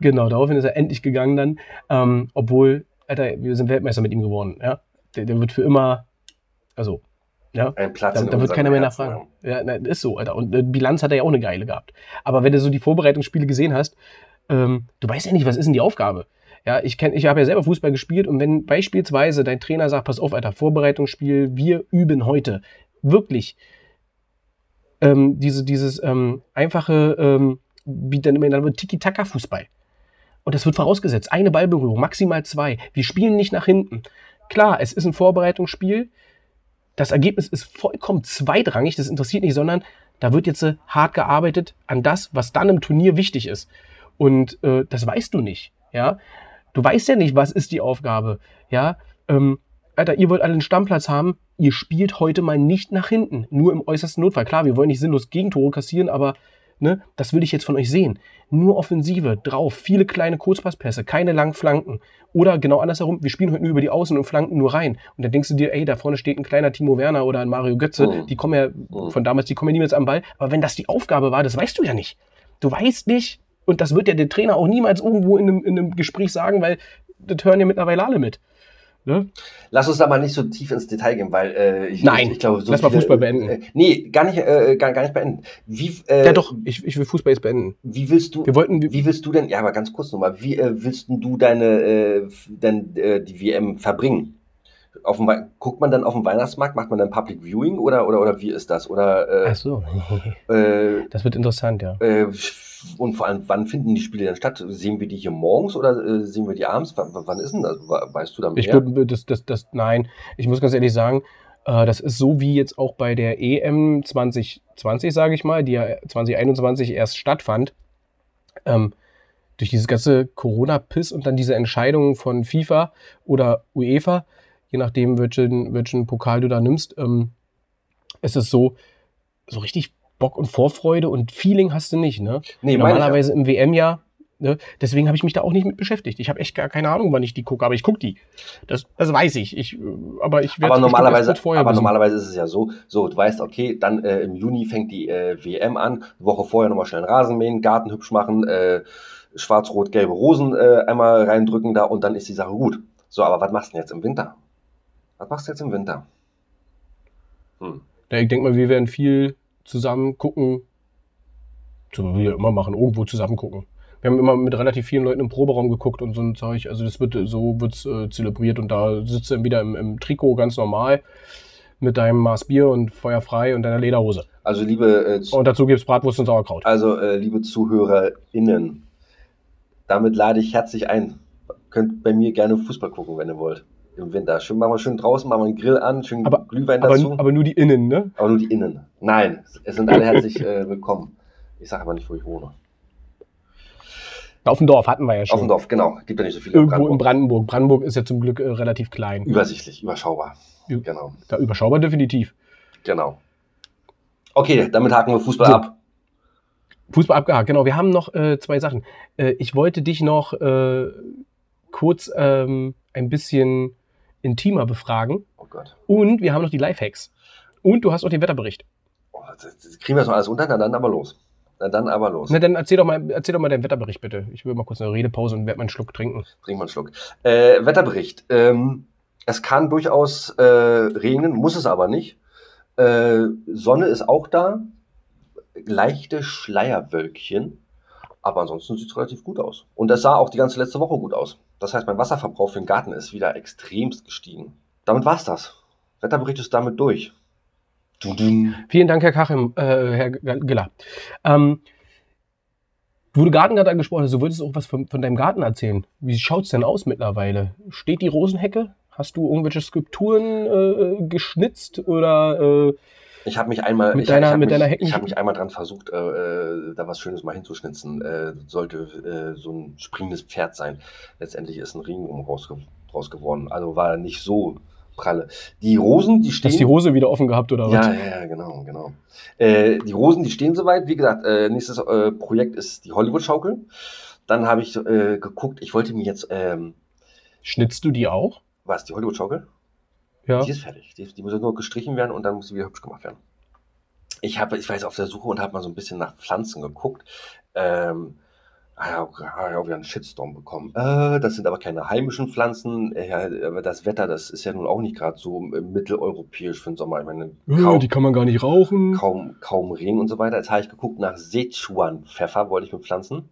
Genau, daraufhin ist er endlich gegangen dann, ähm, obwohl, Alter, wir sind Weltmeister mit ihm geworden, ja. Der, der wird für immer, also ja, ein Platz da, da wird keiner mehr nachfragen. Ja, na, ist so, Alter. Und äh, Bilanz hat er ja auch eine geile gehabt. Aber wenn du so die Vorbereitungsspiele gesehen hast, ähm, du weißt ja nicht, was ist denn die Aufgabe? Ja, ich kenn, ich habe ja selber Fußball gespielt und wenn beispielsweise dein Trainer sagt, pass auf, Alter, Vorbereitungsspiel, wir üben heute. Wirklich. Ähm, diese, dieses ähm, einfache, ähm, wie dann immer Tiki-Taka-Fußball. Und das wird vorausgesetzt. Eine Ballberührung, maximal zwei. Wir spielen nicht nach hinten. Klar, es ist ein Vorbereitungsspiel das Ergebnis ist vollkommen zweitrangig, das interessiert nicht, sondern da wird jetzt äh, hart gearbeitet an das, was dann im Turnier wichtig ist. Und äh, das weißt du nicht, ja. Du weißt ja nicht, was ist die Aufgabe, ja. Ähm, Alter, ihr wollt alle einen Stammplatz haben, ihr spielt heute mal nicht nach hinten, nur im äußersten Notfall. Klar, wir wollen nicht sinnlos Gegentore kassieren, aber Ne? Das will ich jetzt von euch sehen. Nur Offensive, drauf, viele kleine Kurzpasspässe, keine langen Flanken. Oder genau andersherum, wir spielen heute nur über die Außen und flanken nur rein. Und dann denkst du dir, ey, da vorne steht ein kleiner Timo Werner oder ein Mario Götze, mhm. die kommen ja mhm. von damals, die kommen ja niemals am Ball. Aber wenn das die Aufgabe war, das weißt du ja nicht. Du weißt nicht, und das wird ja der Trainer auch niemals irgendwo in einem, in einem Gespräch sagen, weil das hören ja mittlerweile alle mit. Ne? Lass uns da mal nicht so tief ins Detail gehen, weil äh, ich, Nein, ich glaube, so lass mal Fußball beenden. Äh, nee, gar nicht, äh, gar, gar nicht beenden. Wie, äh, ja doch, ich, ich will Fußball jetzt beenden. Wie willst du, wir wollten, wie willst du denn, ja, aber ganz kurz nochmal, wie äh, willst du deine, äh, denn, äh, die WM verbringen? Auf dem, guckt man dann auf dem Weihnachtsmarkt, macht man dann Public Viewing oder, oder, oder wie ist das? Oder, Ach so. äh, [LAUGHS] äh, Das wird interessant, ja. äh, und vor allem, wann finden die Spiele denn statt? Sehen wir die hier morgens oder äh, sehen wir die abends? W wann ist denn das? We- Weißt du da mehr? Ich würde das, das, das, nein, ich muss ganz ehrlich sagen, äh, das ist so wie jetzt auch bei der EM 2020, sage ich mal, die ja 2021 erst stattfand. Ähm, durch dieses ganze Corona-Piss und dann diese Entscheidungen von FIFA oder UEFA, je nachdem, welchen, welchen Pokal du da nimmst, ähm, es ist so, so richtig Bock und Vorfreude und Feeling hast du nicht, ne? nee. Normalerweise im WM-Jahr. Ne? Deswegen habe ich mich da auch nicht mit beschäftigt. Ich habe echt gar keine Ahnung, wann ich die gucke, aber ich gucke die. Das, das weiß ich. ich. Aber ich werde normalerweise, vorher aber besuchen. normalerweise ist es ja so, so du weißt, okay, dann äh, im Juni fängt die äh, WM an, eine Woche vorher nochmal schnell einen Rasen mähen, Garten hübsch machen, äh, schwarz-rot-gelbe Rosen äh, einmal reindrücken da und dann ist die Sache gut. So, aber was machst du denn jetzt im Winter? Was machst du jetzt im Winter? Hm. Ja, ich denke mal, wir werden viel zusammen gucken. So wie wir immer machen, irgendwo zusammen gucken. Wir haben immer mit relativ vielen Leuten im Proberaum geguckt und so ein Zeug. Also das wird so wird's äh, zelebriert und da sitzt du dann wieder im, im Trikot ganz normal mit deinem Maß Bier und Feuer frei und deiner Lederhose. Also liebe, äh, Und dazu gibt's Bratwurst und Sauerkraut. also, äh, liebe ZuhörerInnen, damit lade ich herzlich ein. Könnt bei mir gerne Fußball gucken, wenn ihr wollt. Im Winter. Schön, machen wir schön draußen, machen wir einen Grill an, schön Aber- Glühwein Aber, dazu. aber nur die Innen, ne? Aber nur die Innen. Nein, es sind alle herzlich äh, willkommen. Ich sage aber nicht, wo ich wohne. Auf dem Dorf hatten wir ja schon. Auf dem Dorf, genau. Gibt ja nicht so viele Irgendwo in Brandenburg. Brandenburg ist ja zum Glück äh, relativ klein. Übersichtlich, überschaubar. Ja. Genau, Da überschaubar definitiv. genau. Okay, damit haken wir Fußball So. ab. Fußball abgehakt, genau. Wir haben noch äh, zwei Sachen. Äh, ich wollte dich noch äh, kurz ähm, ein bisschen intimer befragen. Oh Gott. Und wir haben noch die Lifehacks. Und du hast auch den Wetterbericht. Oh, das, kriegen wir das noch alles unter? Na dann aber los. Na dann aber los. Na, dann erzähl doch, mal, erzähl doch mal deinen Wetterbericht bitte. Ich will mal kurz eine Redepause und werde mal einen Schluck trinken. Trink mal einen Schluck. Äh, Wetterbericht. Ähm, es kann durchaus äh, regnen, muss es aber nicht. Äh, Sonne ist auch da. Leichte Schleierwölkchen. Aber ansonsten sieht es relativ gut aus. Und das sah auch die ganze letzte Woche gut aus. Das heißt, mein Wasserverbrauch für den Garten ist wieder extremst gestiegen. Damit war's das. Wetterbericht ist damit durch. Dudum. Vielen Dank, Herr Kachim, äh, Herr Giller. Ähm, wo du Garten gerade angesprochen hast, du wolltest auch was von, von deinem Garten erzählen. Wie schaut's denn aus mittlerweile? Steht die Rosenhecke? Hast du irgendwelche Skulpturen äh, geschnitzt oder äh, Ich habe mich einmal, Mit ich, deiner- ich mit mich, deiner Hecken- ich habe mich einmal dran versucht, äh, äh, da was Schönes mal hinzuschnitzen. Äh, sollte äh, so ein springendes Pferd sein. Letztendlich ist ein Regenwurm rausge raus geworden. Also war nicht so pralle. Die Rosen, die stehen. hast die Hose wieder offen gehabt oder ja, was? ja, ja, genau, genau. Äh, die Rosen, die stehen soweit. Wie gesagt, äh, nächstes Projekt ist die Hollywood-Schaukel. Dann habe ich geguckt, ich wollte mir jetzt, ähm, Schnitzt du die auch? was, die Hollywood-Schaukel? Ja. Die ist fertig. Die, die muss nur gestrichen werden und dann muss sie wieder hübsch gemacht werden. Ich habe, ich war jetzt auf der Suche und habe mal so ein bisschen nach Pflanzen geguckt. Ähm, ah ja, habe ich auch wieder einen Shitstorm bekommen. Äh, das sind aber keine heimischen Pflanzen. Äh, ja, aber das Wetter, das ist ja nun auch nicht gerade so mitteleuropäisch für den Sommer. Ich meine, Äh, kaum, die kann man gar nicht rauchen. kaum, kaum Regen und so weiter. Jetzt habe ich geguckt nach Sichuan-Pfeffer, wollte ich mir pflanzen.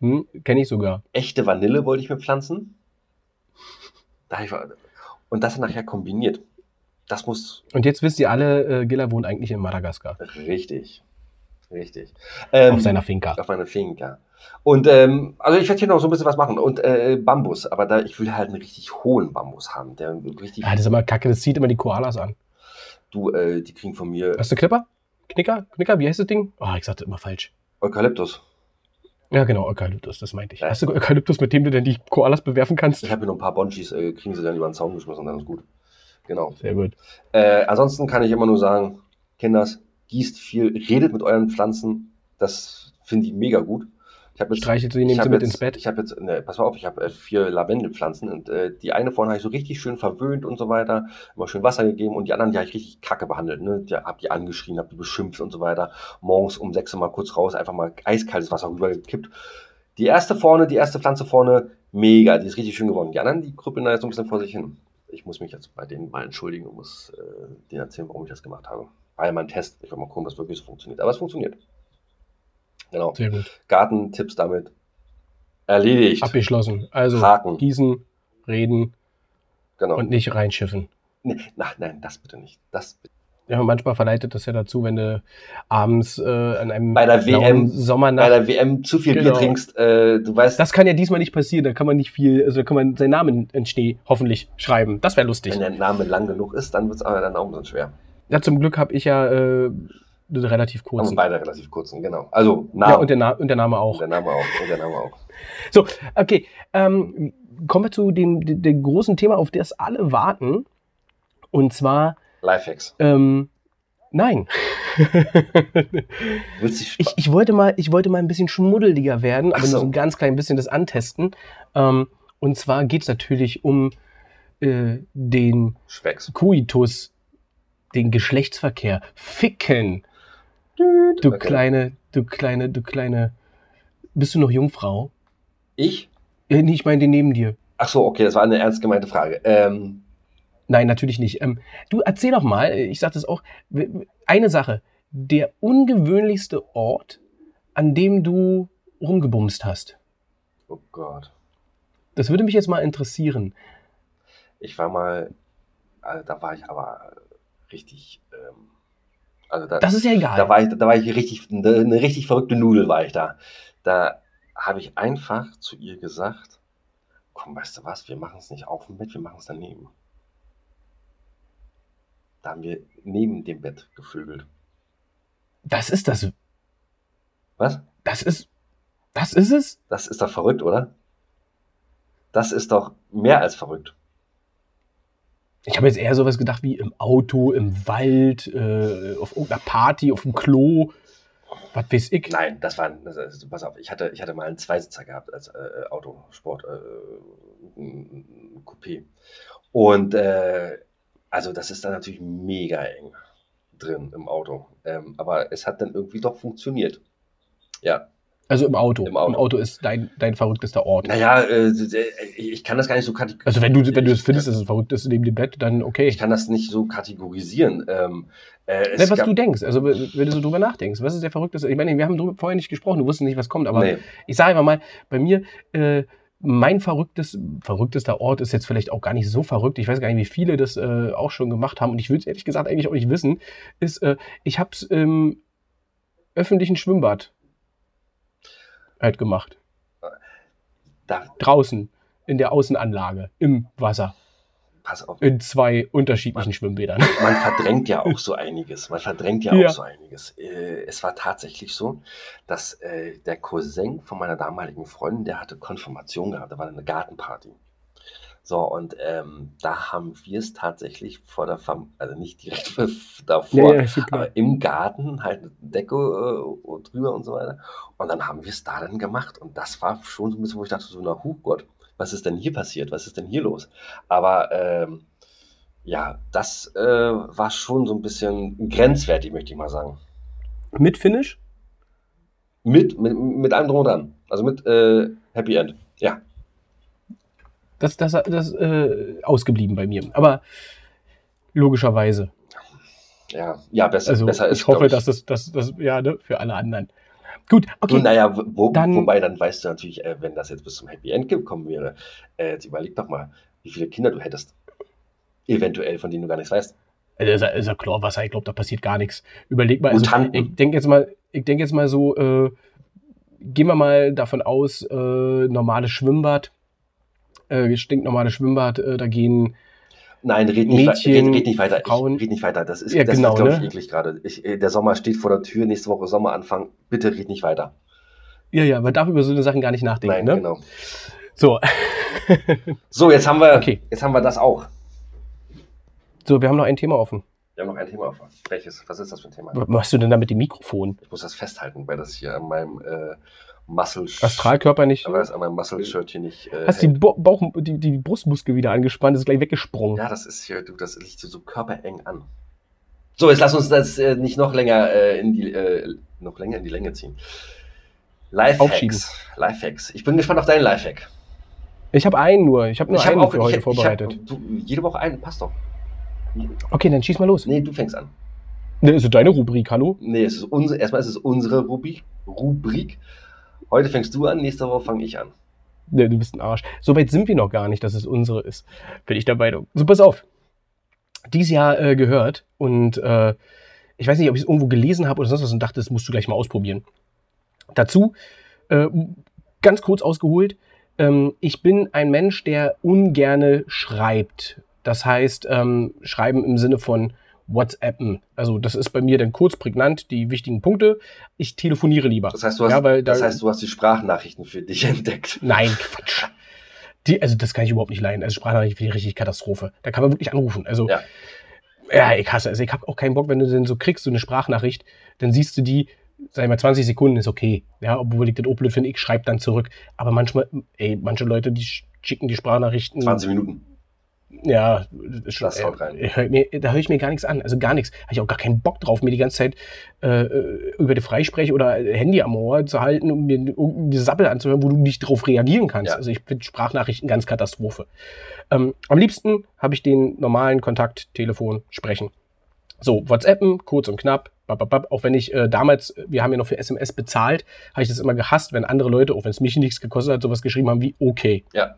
Hm, Kenne ich sogar. Echte Vanille wollte ich mir pflanzen. Da hab ich, und das nachher kombiniert. Das muss Und jetzt wisst ihr alle, äh, Giller wohnt eigentlich in Madagaskar. Richtig. Richtig. Ähm, auf seiner Finca. Auf meiner Finca. Und ähm, also ich werde hier noch so ein bisschen was machen. Und äh, Bambus, aber da, ich will halt einen richtig hohen Bambus haben. Der richtig. Ja, das ist immer kacke, das zieht immer die Koalas an. Du, äh, die kriegen von mir Hast du Clipper? Knicker? Knicker? Wie heißt das Ding? Oh, ich sagte immer falsch. Eukalyptus. Ja, genau, Eukalyptus, das meinte ich. Ja. Hast du Eukalyptus, mit dem du denn die Koalas bewerfen kannst? Ich habe noch ein paar Bonchis, äh, kriegen sie dann über den Zaun geschmissen dann ist gut. Genau. Sehr gut. Äh, ansonsten kann ich immer nur sagen, Kinders, gießt viel, redet mit euren Pflanzen. Das finde ich mega gut. Jetzt ich nehmt hab sie mit jetzt, ins Bett. Ich habe jetzt, ne, pass mal auf, ich habe äh, vier Lavendelpflanzen und äh, die eine vorne habe ich so richtig schön verwöhnt und so weiter, immer schön Wasser gegeben und die anderen, die habe ich richtig kacke behandelt. Ne? Die habe die angeschrien, habe die beschimpft und so weiter. Morgens um sechs Uhr mal kurz raus, einfach mal eiskaltes Wasser rübergekippt. Die erste vorne, die erste Pflanze vorne, mega, die ist richtig schön geworden. Die anderen, die krüppeln da jetzt so ein bisschen vor sich hin. Ich muss mich jetzt bei denen mal entschuldigen und muss äh, denen erzählen, warum ich das gemacht habe. War ja mein Test. Ich will mal gucken, ob das wirklich so funktioniert. Aber es funktioniert. Genau. Sehr gut. Gartentipps damit erledigt. Abgeschlossen. Also, Haken. gießen, reden, Genau. und nicht reinschiffen. nee, na, nein, das bitte nicht. Das bitte. Ja, manchmal verleitet das ja dazu, wenn du abends äh, an einem Bei der WM Sommernacht. Bei der WM zu viel Bier Genau. trinkst, äh, du weißt, das kann ja diesmal nicht passieren. Da kann man nicht viel, also da kann man seinen Namen in Schnee hoffentlich schreiben. Das wäre lustig. wenn der Name lang genug ist, dann wird es aber dann auch bisschen schwer. Ja, zum Glück habe ich ja äh, einen relativ kurzen. beide relativ kurzen, genau. Also Ja, Name. und der, Na und der Name auch. der Name auch. Und der Name auch. So, okay. Ähm, kommen wir zu dem, dem, großen Thema, auf das alle warten. Und zwar, Lifehacks. ähm, nein. [LAUGHS] Ich, ich, wollte mal, ich wollte mal ein bisschen schmuddeliger werden, aber so. nur so ein ganz klein bisschen das antesten. Ähm, und zwar geht es natürlich um äh, den Schwecks. Coitus, den Geschlechtsverkehr. Ficken. Du Okay. kleine, du kleine, du kleine. Bist du noch Jungfrau? Ich? Äh, nee, ich meine den neben dir. Ach so, okay, das war eine ernst gemeinte Frage. Ähm, Nein, natürlich nicht. Ähm, du erzähl doch mal, ich sag das auch, eine Sache. Der ungewöhnlichste Ort, an dem du rumgebumst hast. oh Gott. Das würde mich jetzt mal interessieren. Ich war mal, also da war ich aber richtig, ähm, also da, Das ist ja egal. da war ich, da war ich richtig, eine, richtig verrückte Nudel war ich da. Da habe ich einfach zu ihr gesagt, komm, weißt du was, wir machen es nicht auf dem Bett, wir machen es daneben. Da haben wir neben dem Bett gevögelt. das ist das. Was? Das ist. Das ist es? Das ist doch verrückt, oder? Das ist doch mehr als verrückt. Ich habe jetzt eher sowas gedacht wie im Auto, im Wald, äh, auf irgendeiner Party, auf dem Klo. Was weiß ich. Nein, das war, also, pass auf, ich hatte, ich hatte mal einen Zweisitzer gehabt als äh, Autosport, äh, ein Coupé. Und äh, also das ist dann natürlich mega eng drin im Auto. Ähm, aber es hat dann irgendwie doch funktioniert. Ja, Also im Auto. Im Auto. Im Auto ist dein, dein verrücktester Ort. naja, äh, ich kann das gar nicht so kategorisieren. Also wenn du, wenn du es findest, dass es verrückt ist neben dem Bett, dann okay. Ich kann das nicht so kategorisieren. Ähm, äh, es Ne, was du denkst, also wenn wenn du so drüber nachdenkst, was ist der verrückteste? Ich meine, wir haben drüber vorher nicht gesprochen, du wusstest nicht, was kommt, aber Nee. ich sage einfach mal, bei mir, äh, mein verrücktes, verrücktester Ort ist jetzt vielleicht auch gar nicht so verrückt. Ich weiß gar nicht, wie viele das äh, auch schon gemacht haben und ich will es ehrlich gesagt eigentlich auch nicht wissen, ist, äh, ich habe es im öffentlichen Schwimmbad halt gemacht. Da, Draußen, in der Außenanlage, im Wasser, pass auf, in zwei unterschiedlichen Schwimmbädern. [LAUGHS] man verdrängt ja auch so einiges. Man verdrängt ja, Ja. auch so einiges. Äh, es war tatsächlich so, dass äh, der Cousin von meiner damaligen Freundin, der hatte Konfirmation gehabt, da war eine Gartenparty. So, und ähm, da haben wir es tatsächlich vor der Fam also nicht direkt [LAUGHS] davor, ist schon aber im Garten halt eine Decke äh, drüber und so weiter. Und dann haben wir es da dann gemacht. Und das war schon so ein bisschen, wo ich dachte, so, na, hu Gott, was ist denn hier passiert? Was ist denn hier los? Aber ähm, ja, das äh, war schon so ein bisschen grenzwertig, möchte ich mal sagen. Mit Finish? Mit, mit, mit allem drum und dran. Also mit äh, Happy End. Ja. Das, das, das äh, ausgeblieben bei mir. Aber logischerweise. Ja, ja besser, Also besser ist ich hoffe, glaub dass das, das, das, ja, ne, für alle anderen. Gut, okay. naja, wo, Dann- wobei dann weißt du natürlich, äh, wenn das jetzt bis zum Happy End gekommen wäre, äh, jetzt überleg doch mal, wie viele Kinder du hättest. Eventuell, von denen du gar nichts weißt. Also ist, ja, ist ja klar, Wasser, ich glaube, da passiert gar nichts. Überleg mal, also, ich denke jetzt mal, ich denke jetzt mal so, äh, gehen wir mal davon aus, äh, normales Schwimmbad, äh, stinknormales Schwimmbad, äh, da gehen, Nein, red nicht, Mädchen, red, red nicht weiter. Frauen- Ich, red nicht weiter. Das ist, Ja, das genau, wird, glaube ich, ne? eklig gerade. Ich, äh, der Sommer steht vor der Tür, nächste Woche Sommeranfang. Bitte red nicht weiter. ja, ja, man darf über so eine Sachen gar nicht nachdenken, Nein, ne? genau. So, [LAUGHS] So, jetzt haben wir, Okay. jetzt haben wir das auch. so, wir haben noch ein Thema offen. Wir haben noch ein Thema auf. Welches? Was ist das für ein Thema? Was machst du denn da mit dem Mikrofon? Ich muss das festhalten, weil das hier an meinem äh, Muscle Astralkörper nicht. aber das an meinem Muscle Shirt hier nicht. Äh, Hast die. Bo Bauch, die, die Brustmuskel wieder angespannt, ist gleich weggesprungen. Ja, das ist hier, du, das liegt so körpereng an. So, jetzt lass uns das äh, nicht noch länger äh, in die äh, noch länger in die Länge ziehen. Lifehacks. Lifehacks. Ich bin gespannt auf deinen Lifehack. Ich habe einen nur. Ich habe nur ich einen auch für heute ich, vorbereitet. Ich hab, du, jede Woche einen, passt doch. okay, dann schieß mal los. Nee, du fängst an. Ne, ist deine Rubrik, hallo? Nee, es ist unsere, erstmal ist es unsere Rubrik, Rubrik. Heute fängst du an, nächste Woche fange ich an. Ja, du bist ein Arsch. So weit sind wir noch gar nicht, dass es unsere ist. Bin ich dabei. So, pass auf. Dieses Jahr äh, gehört und äh, ich weiß nicht, ob ich es irgendwo gelesen habe oder sonst was und dachte, das musst du gleich mal ausprobieren. Dazu, äh, ganz kurz ausgeholt, ähm, ich bin ein Mensch, der ungerne schreibt. Das heißt, ähm, schreiben im Sinne von WhatsAppen. Also das ist bei mir dann kurz prägnant, die wichtigen Punkte. Ich telefoniere lieber. Das heißt, du hast, ja, da, das heißt, du hast die Sprachnachrichten für dich [LAUGHS] entdeckt. Nein, Quatsch. Die, also das kann ich überhaupt nicht leiden. Also Sprachnachrichten finde ich richtig Katastrophe. Da kann man wirklich anrufen. Also Ja. ja, ich hasse. Also ich habe auch keinen Bock, wenn du denn so kriegst, so eine Sprachnachricht, dann siehst du die, sag ich mal, 20 Sekunden ist okay. Ja, obwohl ich das auch blöd finde, ich schreibe dann zurück. Aber manchmal, ey, manche Leute, die sch- schicken die Sprachnachrichten. 20 Minuten. Ja, das ist schon, Das haut rein. äh, hör mir, da höre ich mir gar nichts an. Also gar nichts. Habe ich auch gar keinen Bock drauf, mir die ganze Zeit äh, äh, über die Freisprech oder Handy am Ohr zu halten, um mir irgendeine Sappel anzuhören, wo du nicht drauf reagieren kannst. Ja. Also ich finde Sprachnachrichten ganz Katastrophe. Ähm, am liebsten habe ich den normalen Kontakt, Telefon, sprechen. So, WhatsAppen, kurz und knapp, auch wenn ich äh, damals, wir haben ja noch für SMS bezahlt, habe ich das immer gehasst, wenn andere Leute, auch wenn es mich nichts gekostet hat, sowas geschrieben haben wie okay. Ja.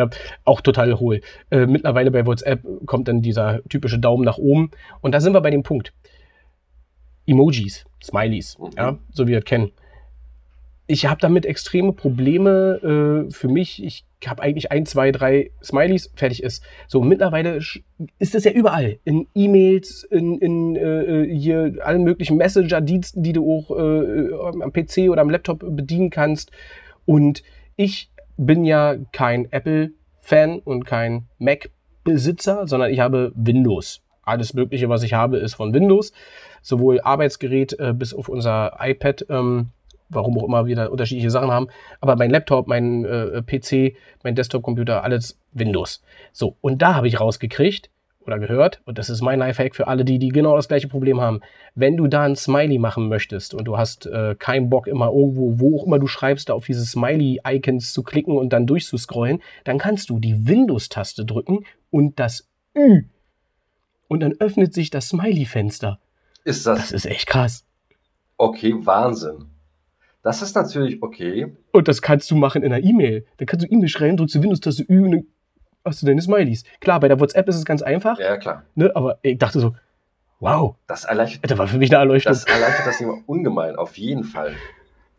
Ja, auch total hohl. Äh, mittlerweile bei WhatsApp kommt dann dieser typische Daumen nach oben. Und da sind wir bei dem Punkt. Emojis, Smileys, Mhm. ja, so wie wir das kennen. Ich habe damit extreme Probleme äh, für mich. Ich habe eigentlich ein, zwei, drei Smileys, fertig ist. So, mittlerweile ist das ja überall. In E-Mails, in, in äh, hier allen möglichen Messenger-Diensten, die du auch äh, am PC oder am Laptop bedienen kannst. Und ich bin ja kein Apple-Fan und kein Mac-Besitzer, sondern ich habe Windows. Alles Mögliche, was ich habe, ist von Windows. Sowohl Arbeitsgerät äh, bis auf unser iPad, ähm, warum auch immer wir da unterschiedliche Sachen haben. Aber mein Laptop, mein äh, PC, mein Desktop-Computer, alles Windows. So, und da habe ich rausgekriegt oder gehört, und das ist mein Lifehack für alle, die, die genau das gleiche Problem haben. Wenn du da ein Smiley machen möchtest und du hast äh, keinen Bock immer irgendwo, wo auch immer du schreibst, da auf diese Smiley-Icons zu klicken und dann durchzuscrollen, dann kannst du die Windows-Taste drücken und das Ü. Und dann öffnet sich das Smiley-Fenster. Ist das, Das ist echt krass. okay? Wahnsinn. Das ist natürlich okay. Und das kannst du machen in einer E-Mail. Da kannst du E-Mail schreiben, drückst die Windows-Taste Ü und dann hast du deine Smileys. Klar, bei der WhatsApp ist es ganz einfach, Ja, klar. ne? aber ich dachte so, wow, Das erleichtert, das war für mich eine Erleuchtung. das, erleichtert das Thema ungemein. Auf jeden Fall.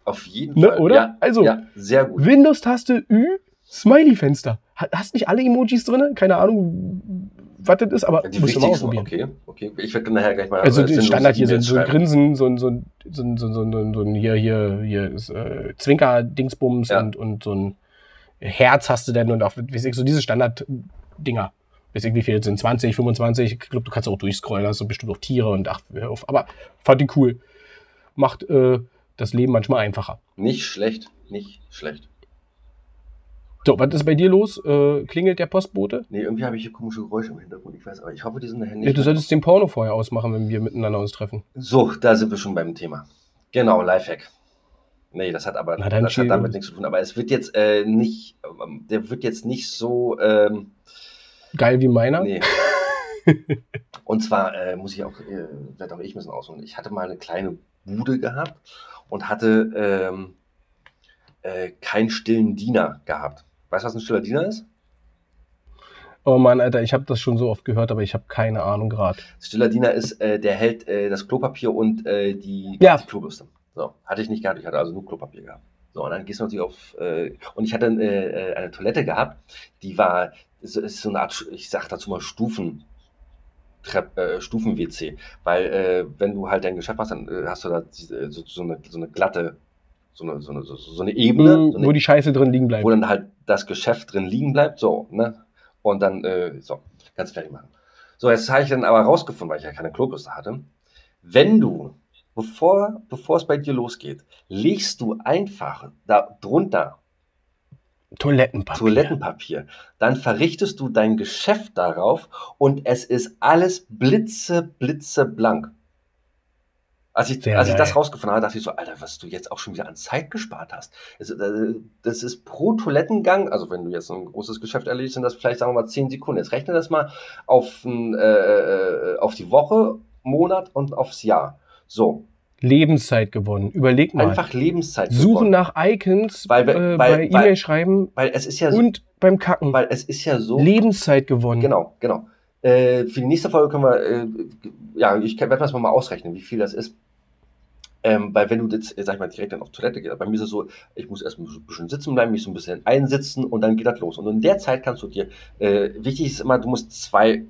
Auf jeden Ne, Fall. oder? Ja, Also- ja, sehr gut. Windows-Taste Ü, Smiley-Fenster. Ha- Hast nicht alle Emojis drin? Keine Ahnung, was das ist, aber Die musst du mal ausprobieren. okay, okay. Ich werde nachher gleich mal. Also äh, die sinnlose Standard hier, so, E-Mails so ein. Grinsen, so ein, so ein, so ein, so ein, so ein, so ein hier, hier, hier ist, äh, Zwinker-Dingsbums Ja. und, und so ein Herz hast du denn und ich, so diese Standard-Dinger. Weiß ich, wie viel sind? 20, 25? Ich glaube, du kannst auch durchscrollen, hast du bestimmt auch Tiere und ach, auf. Aber fand die cool. Macht äh, das Leben manchmal einfacher. Nicht schlecht, nicht schlecht. So, was ist bei dir los? Äh, klingelt der Postbote? Nee, irgendwie habe ich hier komische Geräusche im Hintergrund. Ich weiß, aber ich hoffe, die sind nachher nicht. Ja, du solltest den Porno vorher ausmachen, wenn wir miteinander uns treffen. So, da sind wir schon beim Thema. Genau, Lifehack. Nee, das hat aber Na, das hat damit nichts zu tun. Aber es wird jetzt äh, nicht, ähm, der wird jetzt nicht so, ähm, Geil wie meiner. nee. [LAUGHS] Und zwar äh, muss ich auch, äh, werde auch ich ein bisschen ausholen. Ich hatte mal eine kleine Bude gehabt und hatte ähm, äh, keinen stillen Diener gehabt. Weißt du, was ein stiller Diener ist? Oh Mann, Alter, ich habe das schon so oft gehört, aber ich habe keine Ahnung gerade. Stiller Diener ist, äh, der hält äh, das Klopapier und äh, die, Ja. die Klobürste. So, hatte ich nicht gehabt, ich hatte also nur Klopapier gehabt. So, und dann gehst du natürlich auf, äh, und ich hatte äh, äh, eine Toilette gehabt, die war, ist, ist so eine Art, ich sag dazu mal Stufen, Trepp, äh, Stufen-WC, weil äh, wenn du halt dein Geschäft machst, dann äh, hast du da diese, so, so, eine, so eine glatte, so eine, so eine, so, so eine Ebene, Mhm, so eine wo die Scheiße drin liegen bleibt. wo dann halt das Geschäft drin liegen bleibt, so, ne? Und dann, äh, so, ganz fertig machen. So, jetzt habe ich dann aber rausgefunden, weil ich ja keine Klobürste hatte. Wenn du, bevor, bevor es bei dir losgeht, legst du einfach da drunter Toilettenpapier. Toilettenpapier, dann verrichtest du dein Geschäft darauf und es ist alles blitze, blitze blank. Als ich, Sehr als ich das rausgefunden habe, dachte ich so, Alter, was du jetzt auch schon wieder an Zeit gespart hast. Es, äh, Das ist pro Toilettengang, also wenn du jetzt ein großes Geschäft erledigst, sind das vielleicht, sagen wir mal, 10 Sekunden. Jetzt rechne das mal auf, ein, äh, äh, auf die Woche, Monat und aufs Jahr. So, Lebenszeit gewonnen. Überleg mal. Einfach Lebenszeit Suchen gewonnen. nach Icons Weil äh, weil- bei weil- E-Mail schreiben Weil es ist ja so, und beim Kacken. weil es ist ja so. Lebenszeit gewonnen. Genau, genau. Äh, für die nächste Folge können wir, äh, ja, ich werde das mal ausrechnen, wie viel das ist. Ähm, weil wenn du jetzt, äh, sag ich mal, direkt dann auf Toilette gehst, bei mir ist es so, ich muss erst ein bisschen sitzen bleiben, mich so ein bisschen einsitzen und dann geht das los. Und in der Zeit kannst du dir, äh, wichtig ist immer, du musst zwei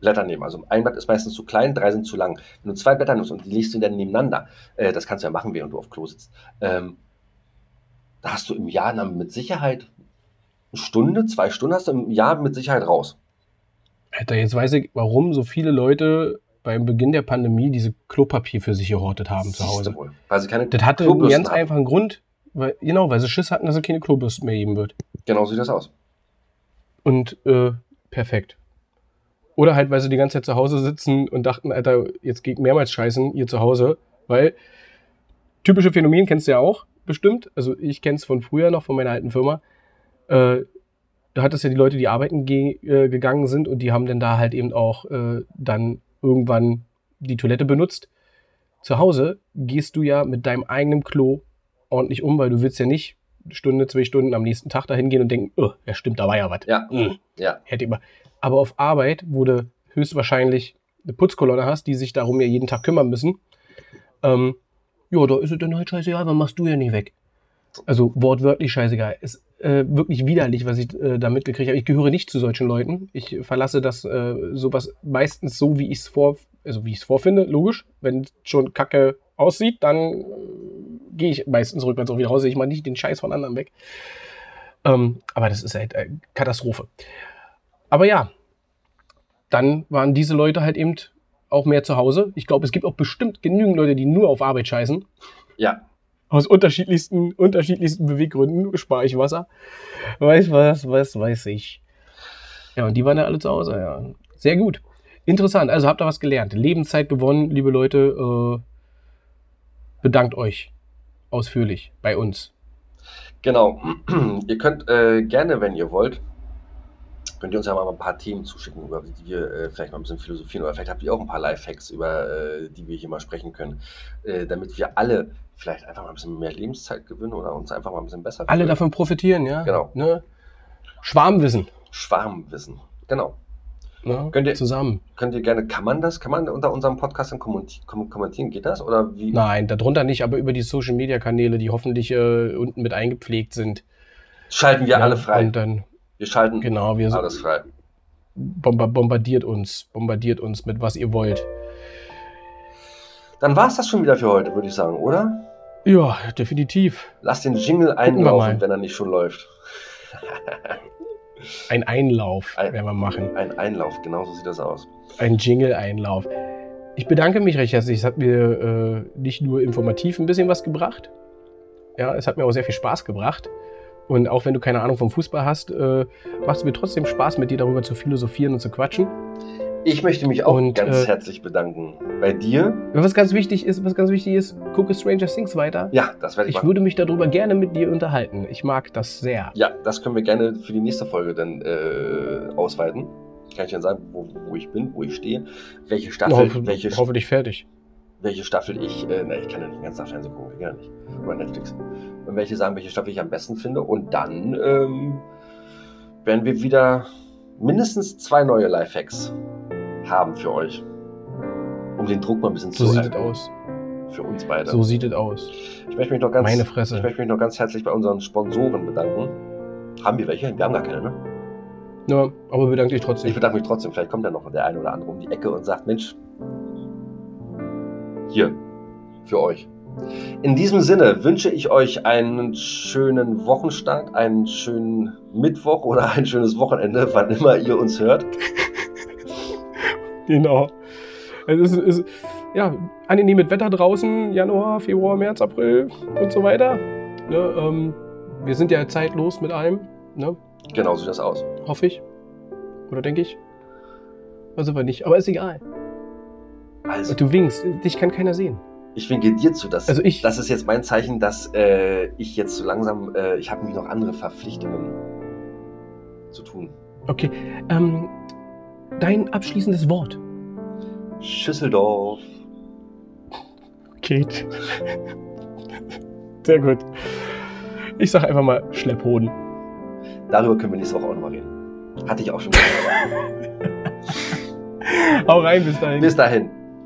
Blätter nehmen. Also ein Blatt ist meistens zu klein, drei sind zu lang. Wenn du zwei Blätter nimmst und die legst du dann nebeneinander, äh, das kannst du ja machen, während du auf Klo sitzt, ähm, da hast du im Jahr dann mit Sicherheit eine Stunde, zwei Stunden hast du im Jahr mit Sicherheit raus. Alter, jetzt weiß ich, warum so viele Leute beim Beginn der Pandemie diese Klopapier für sich gehortet haben zu Siehst Hause. wohl. Weil sie keine Das hatte einen ganz haben. einfachen Grund, weil, genau, weil sie Schiss hatten, dass es keine Klobürsten mehr geben wird. Genau so sieht das aus. Und äh, perfekt. Oder halt, weil sie die ganze Zeit zu Hause sitzen und dachten, Alter, jetzt geht mehrmals scheißen hier zu Hause, weil typische Phänomen kennst du ja auch bestimmt. Also ich kenne es von früher noch, von meiner alten Firma. Äh, da hat es ja die Leute, die arbeiten ge äh, gegangen sind und die haben dann da halt eben auch äh, dann irgendwann die Toilette benutzt. Zu Hause gehst du ja mit deinem eigenen Klo ordentlich um, weil du willst ja nicht Stunde, zwei Stunden am nächsten Tag dahin gehen und denken, oh, ja stimmt, da war ja was. Ja, Mm ja. hätte immer. Aber auf Arbeit, wo du höchstwahrscheinlich eine Putzkolonne hast, die sich darum ja jeden Tag kümmern müssen, ähm, ja, da ist es dann halt scheißegal, wann machst du ja nicht weg. Also wortwörtlich scheißegal. Ist äh, wirklich widerlich, was ich äh, da mitgekriegt habe. Ich gehöre nicht zu solchen Leuten. Ich verlasse das äh, sowas meistens so, wie ich es vor, also wie ich es vorfinde, logisch. Wenn schon kacke aussieht, dann äh, gehe ich meistens rückwärts auch wieder raus. Ich mache nicht den Scheiß von anderen weg. Ähm, aber das ist halt äh, Katastrophe. Aber ja, dann waren diese Leute halt eben auch mehr zu Hause. Ich glaube, es gibt auch bestimmt genügend Leute, die nur auf Arbeit scheißen. Ja, Aus unterschiedlichsten, unterschiedlichsten Beweggründen spare ich Wasser. Weiß was, was weiß ich. Ja, und die waren ja alle zu Hause, ja. Sehr gut. Interessant, also habt ihr was gelernt. Lebenszeit gewonnen, liebe Leute. Äh, bedankt euch ausführlich bei uns. genau. [CLEARS THROAT] ihr könnt äh, gerne, wenn ihr wollt, könnt ihr uns ja mal ein paar Themen zuschicken, über die wir äh, vielleicht mal ein bisschen philosophieren. Oder vielleicht habt ihr auch ein paar Lifehacks, über äh, die wir hier mal sprechen können. Äh, damit wir alle vielleicht einfach mal ein bisschen mehr Lebenszeit gewinnen oder uns einfach mal ein bisschen besser Alle fühlen. davon profitieren, ja. Genau. Ne? Schwarmwissen. Schwarmwissen. Genau. Ne? Könnt ihr- Zusammen. Könnt ihr gerne, kann man das, kann man unter unserem Podcast dann kommenti- kom- kommentieren? Geht das? Oder wie? Nein, darunter nicht, aber über die Social Media Kanäle, die hoffentlich äh, unten mit eingepflegt sind. Schalten wir Ja, alle frei. Und dann, wir schalten genau, wir alles frei. bomba bombardiert uns, bombardiert uns mit was ihr wollt. Dann war es das schon wieder für heute, würde ich sagen, oder? Ja, definitiv. Lass den Jingle einlaufen, wenn er nicht schon läuft. [LAUGHS] Ein Einlauf Ein- werden wir machen. Ein Einlauf, genau so sieht das aus. Ein Jingle-Einlauf. Ich bedanke mich recht herzlich. Es hat mir äh, nicht nur informativ ein bisschen was gebracht. Ja, es hat mir auch sehr viel Spaß gebracht. Und auch wenn du keine Ahnung vom Fußball hast, äh, macht es mir trotzdem Spaß, mit dir darüber zu philosophieren und zu quatschen. Ich möchte mich auch Und, ganz äh, herzlich bedanken. Bei dir? Was ganz wichtig ist, was ganz wichtig ist, gucke Stranger Things weiter. Ja, das werde ich, Ich machen. würde mich darüber gerne mit dir unterhalten. Ich mag das sehr. Ja, das können wir gerne für die nächste Folge dann äh, ausweiten. Kann ich dann sagen, wo, wo ich bin, wo ich stehe, welche Staffel, Hoffe, welche, hoffentlich fertig. Welche Staffel ich, äh, ne, ich kann ja nicht den ganzen Tag Fernsehen gucken, geht ja nicht. Oder Netflix. Und welche sagen, welche Staffel ich am besten finde. Und dann ähm, werden wir wieder mindestens zwei neue Lifehacks haben für euch. Um den Druck mal ein bisschen So zu sieht es aus. Für uns beide. So sieht es aus. ich möchte mich noch ganz, Meine ich Fresse. möchte mich noch ganz herzlich bei unseren Sponsoren bedanken. Haben wir welche? Wir haben gar keine, ne? Ja, aber bedanke dich trotzdem. Ich bedanke mich trotzdem. Vielleicht kommt ja noch der eine oder andere um die Ecke und sagt, Mensch, hier, für euch. In diesem Sinne wünsche ich euch einen schönen Wochenstart, einen schönen Mittwoch oder ein schönes Wochenende, wann immer ihr uns hört. [LAUGHS] Genau. Es ist, ist ja angenehmes Wetter draußen, Januar, Februar, März, April und so weiter. Ne, ähm, wir sind ja zeitlos mit allem, ne? Genau so sieht das aus. hoffe ich. Oder denke ich. Also aber nicht, aber ist egal. Also, Du winkst, dich kann keiner sehen. ich winke dir zu. Das, Also ich- das ist jetzt mein Zeichen, dass äh, ich jetzt so langsam, äh, ich habe nämlich noch andere Verpflichtungen zu tun. Okay. Ähm, dein abschließendes Wort. Schüsseldorf. Paket. Sehr gut. Ich sag einfach mal Schlepphoden. Darüber können wir nächste Woche auch nochmal reden. Hatte ich auch schon. [LAUGHS] Hau rein, bis dahin. Bis dahin.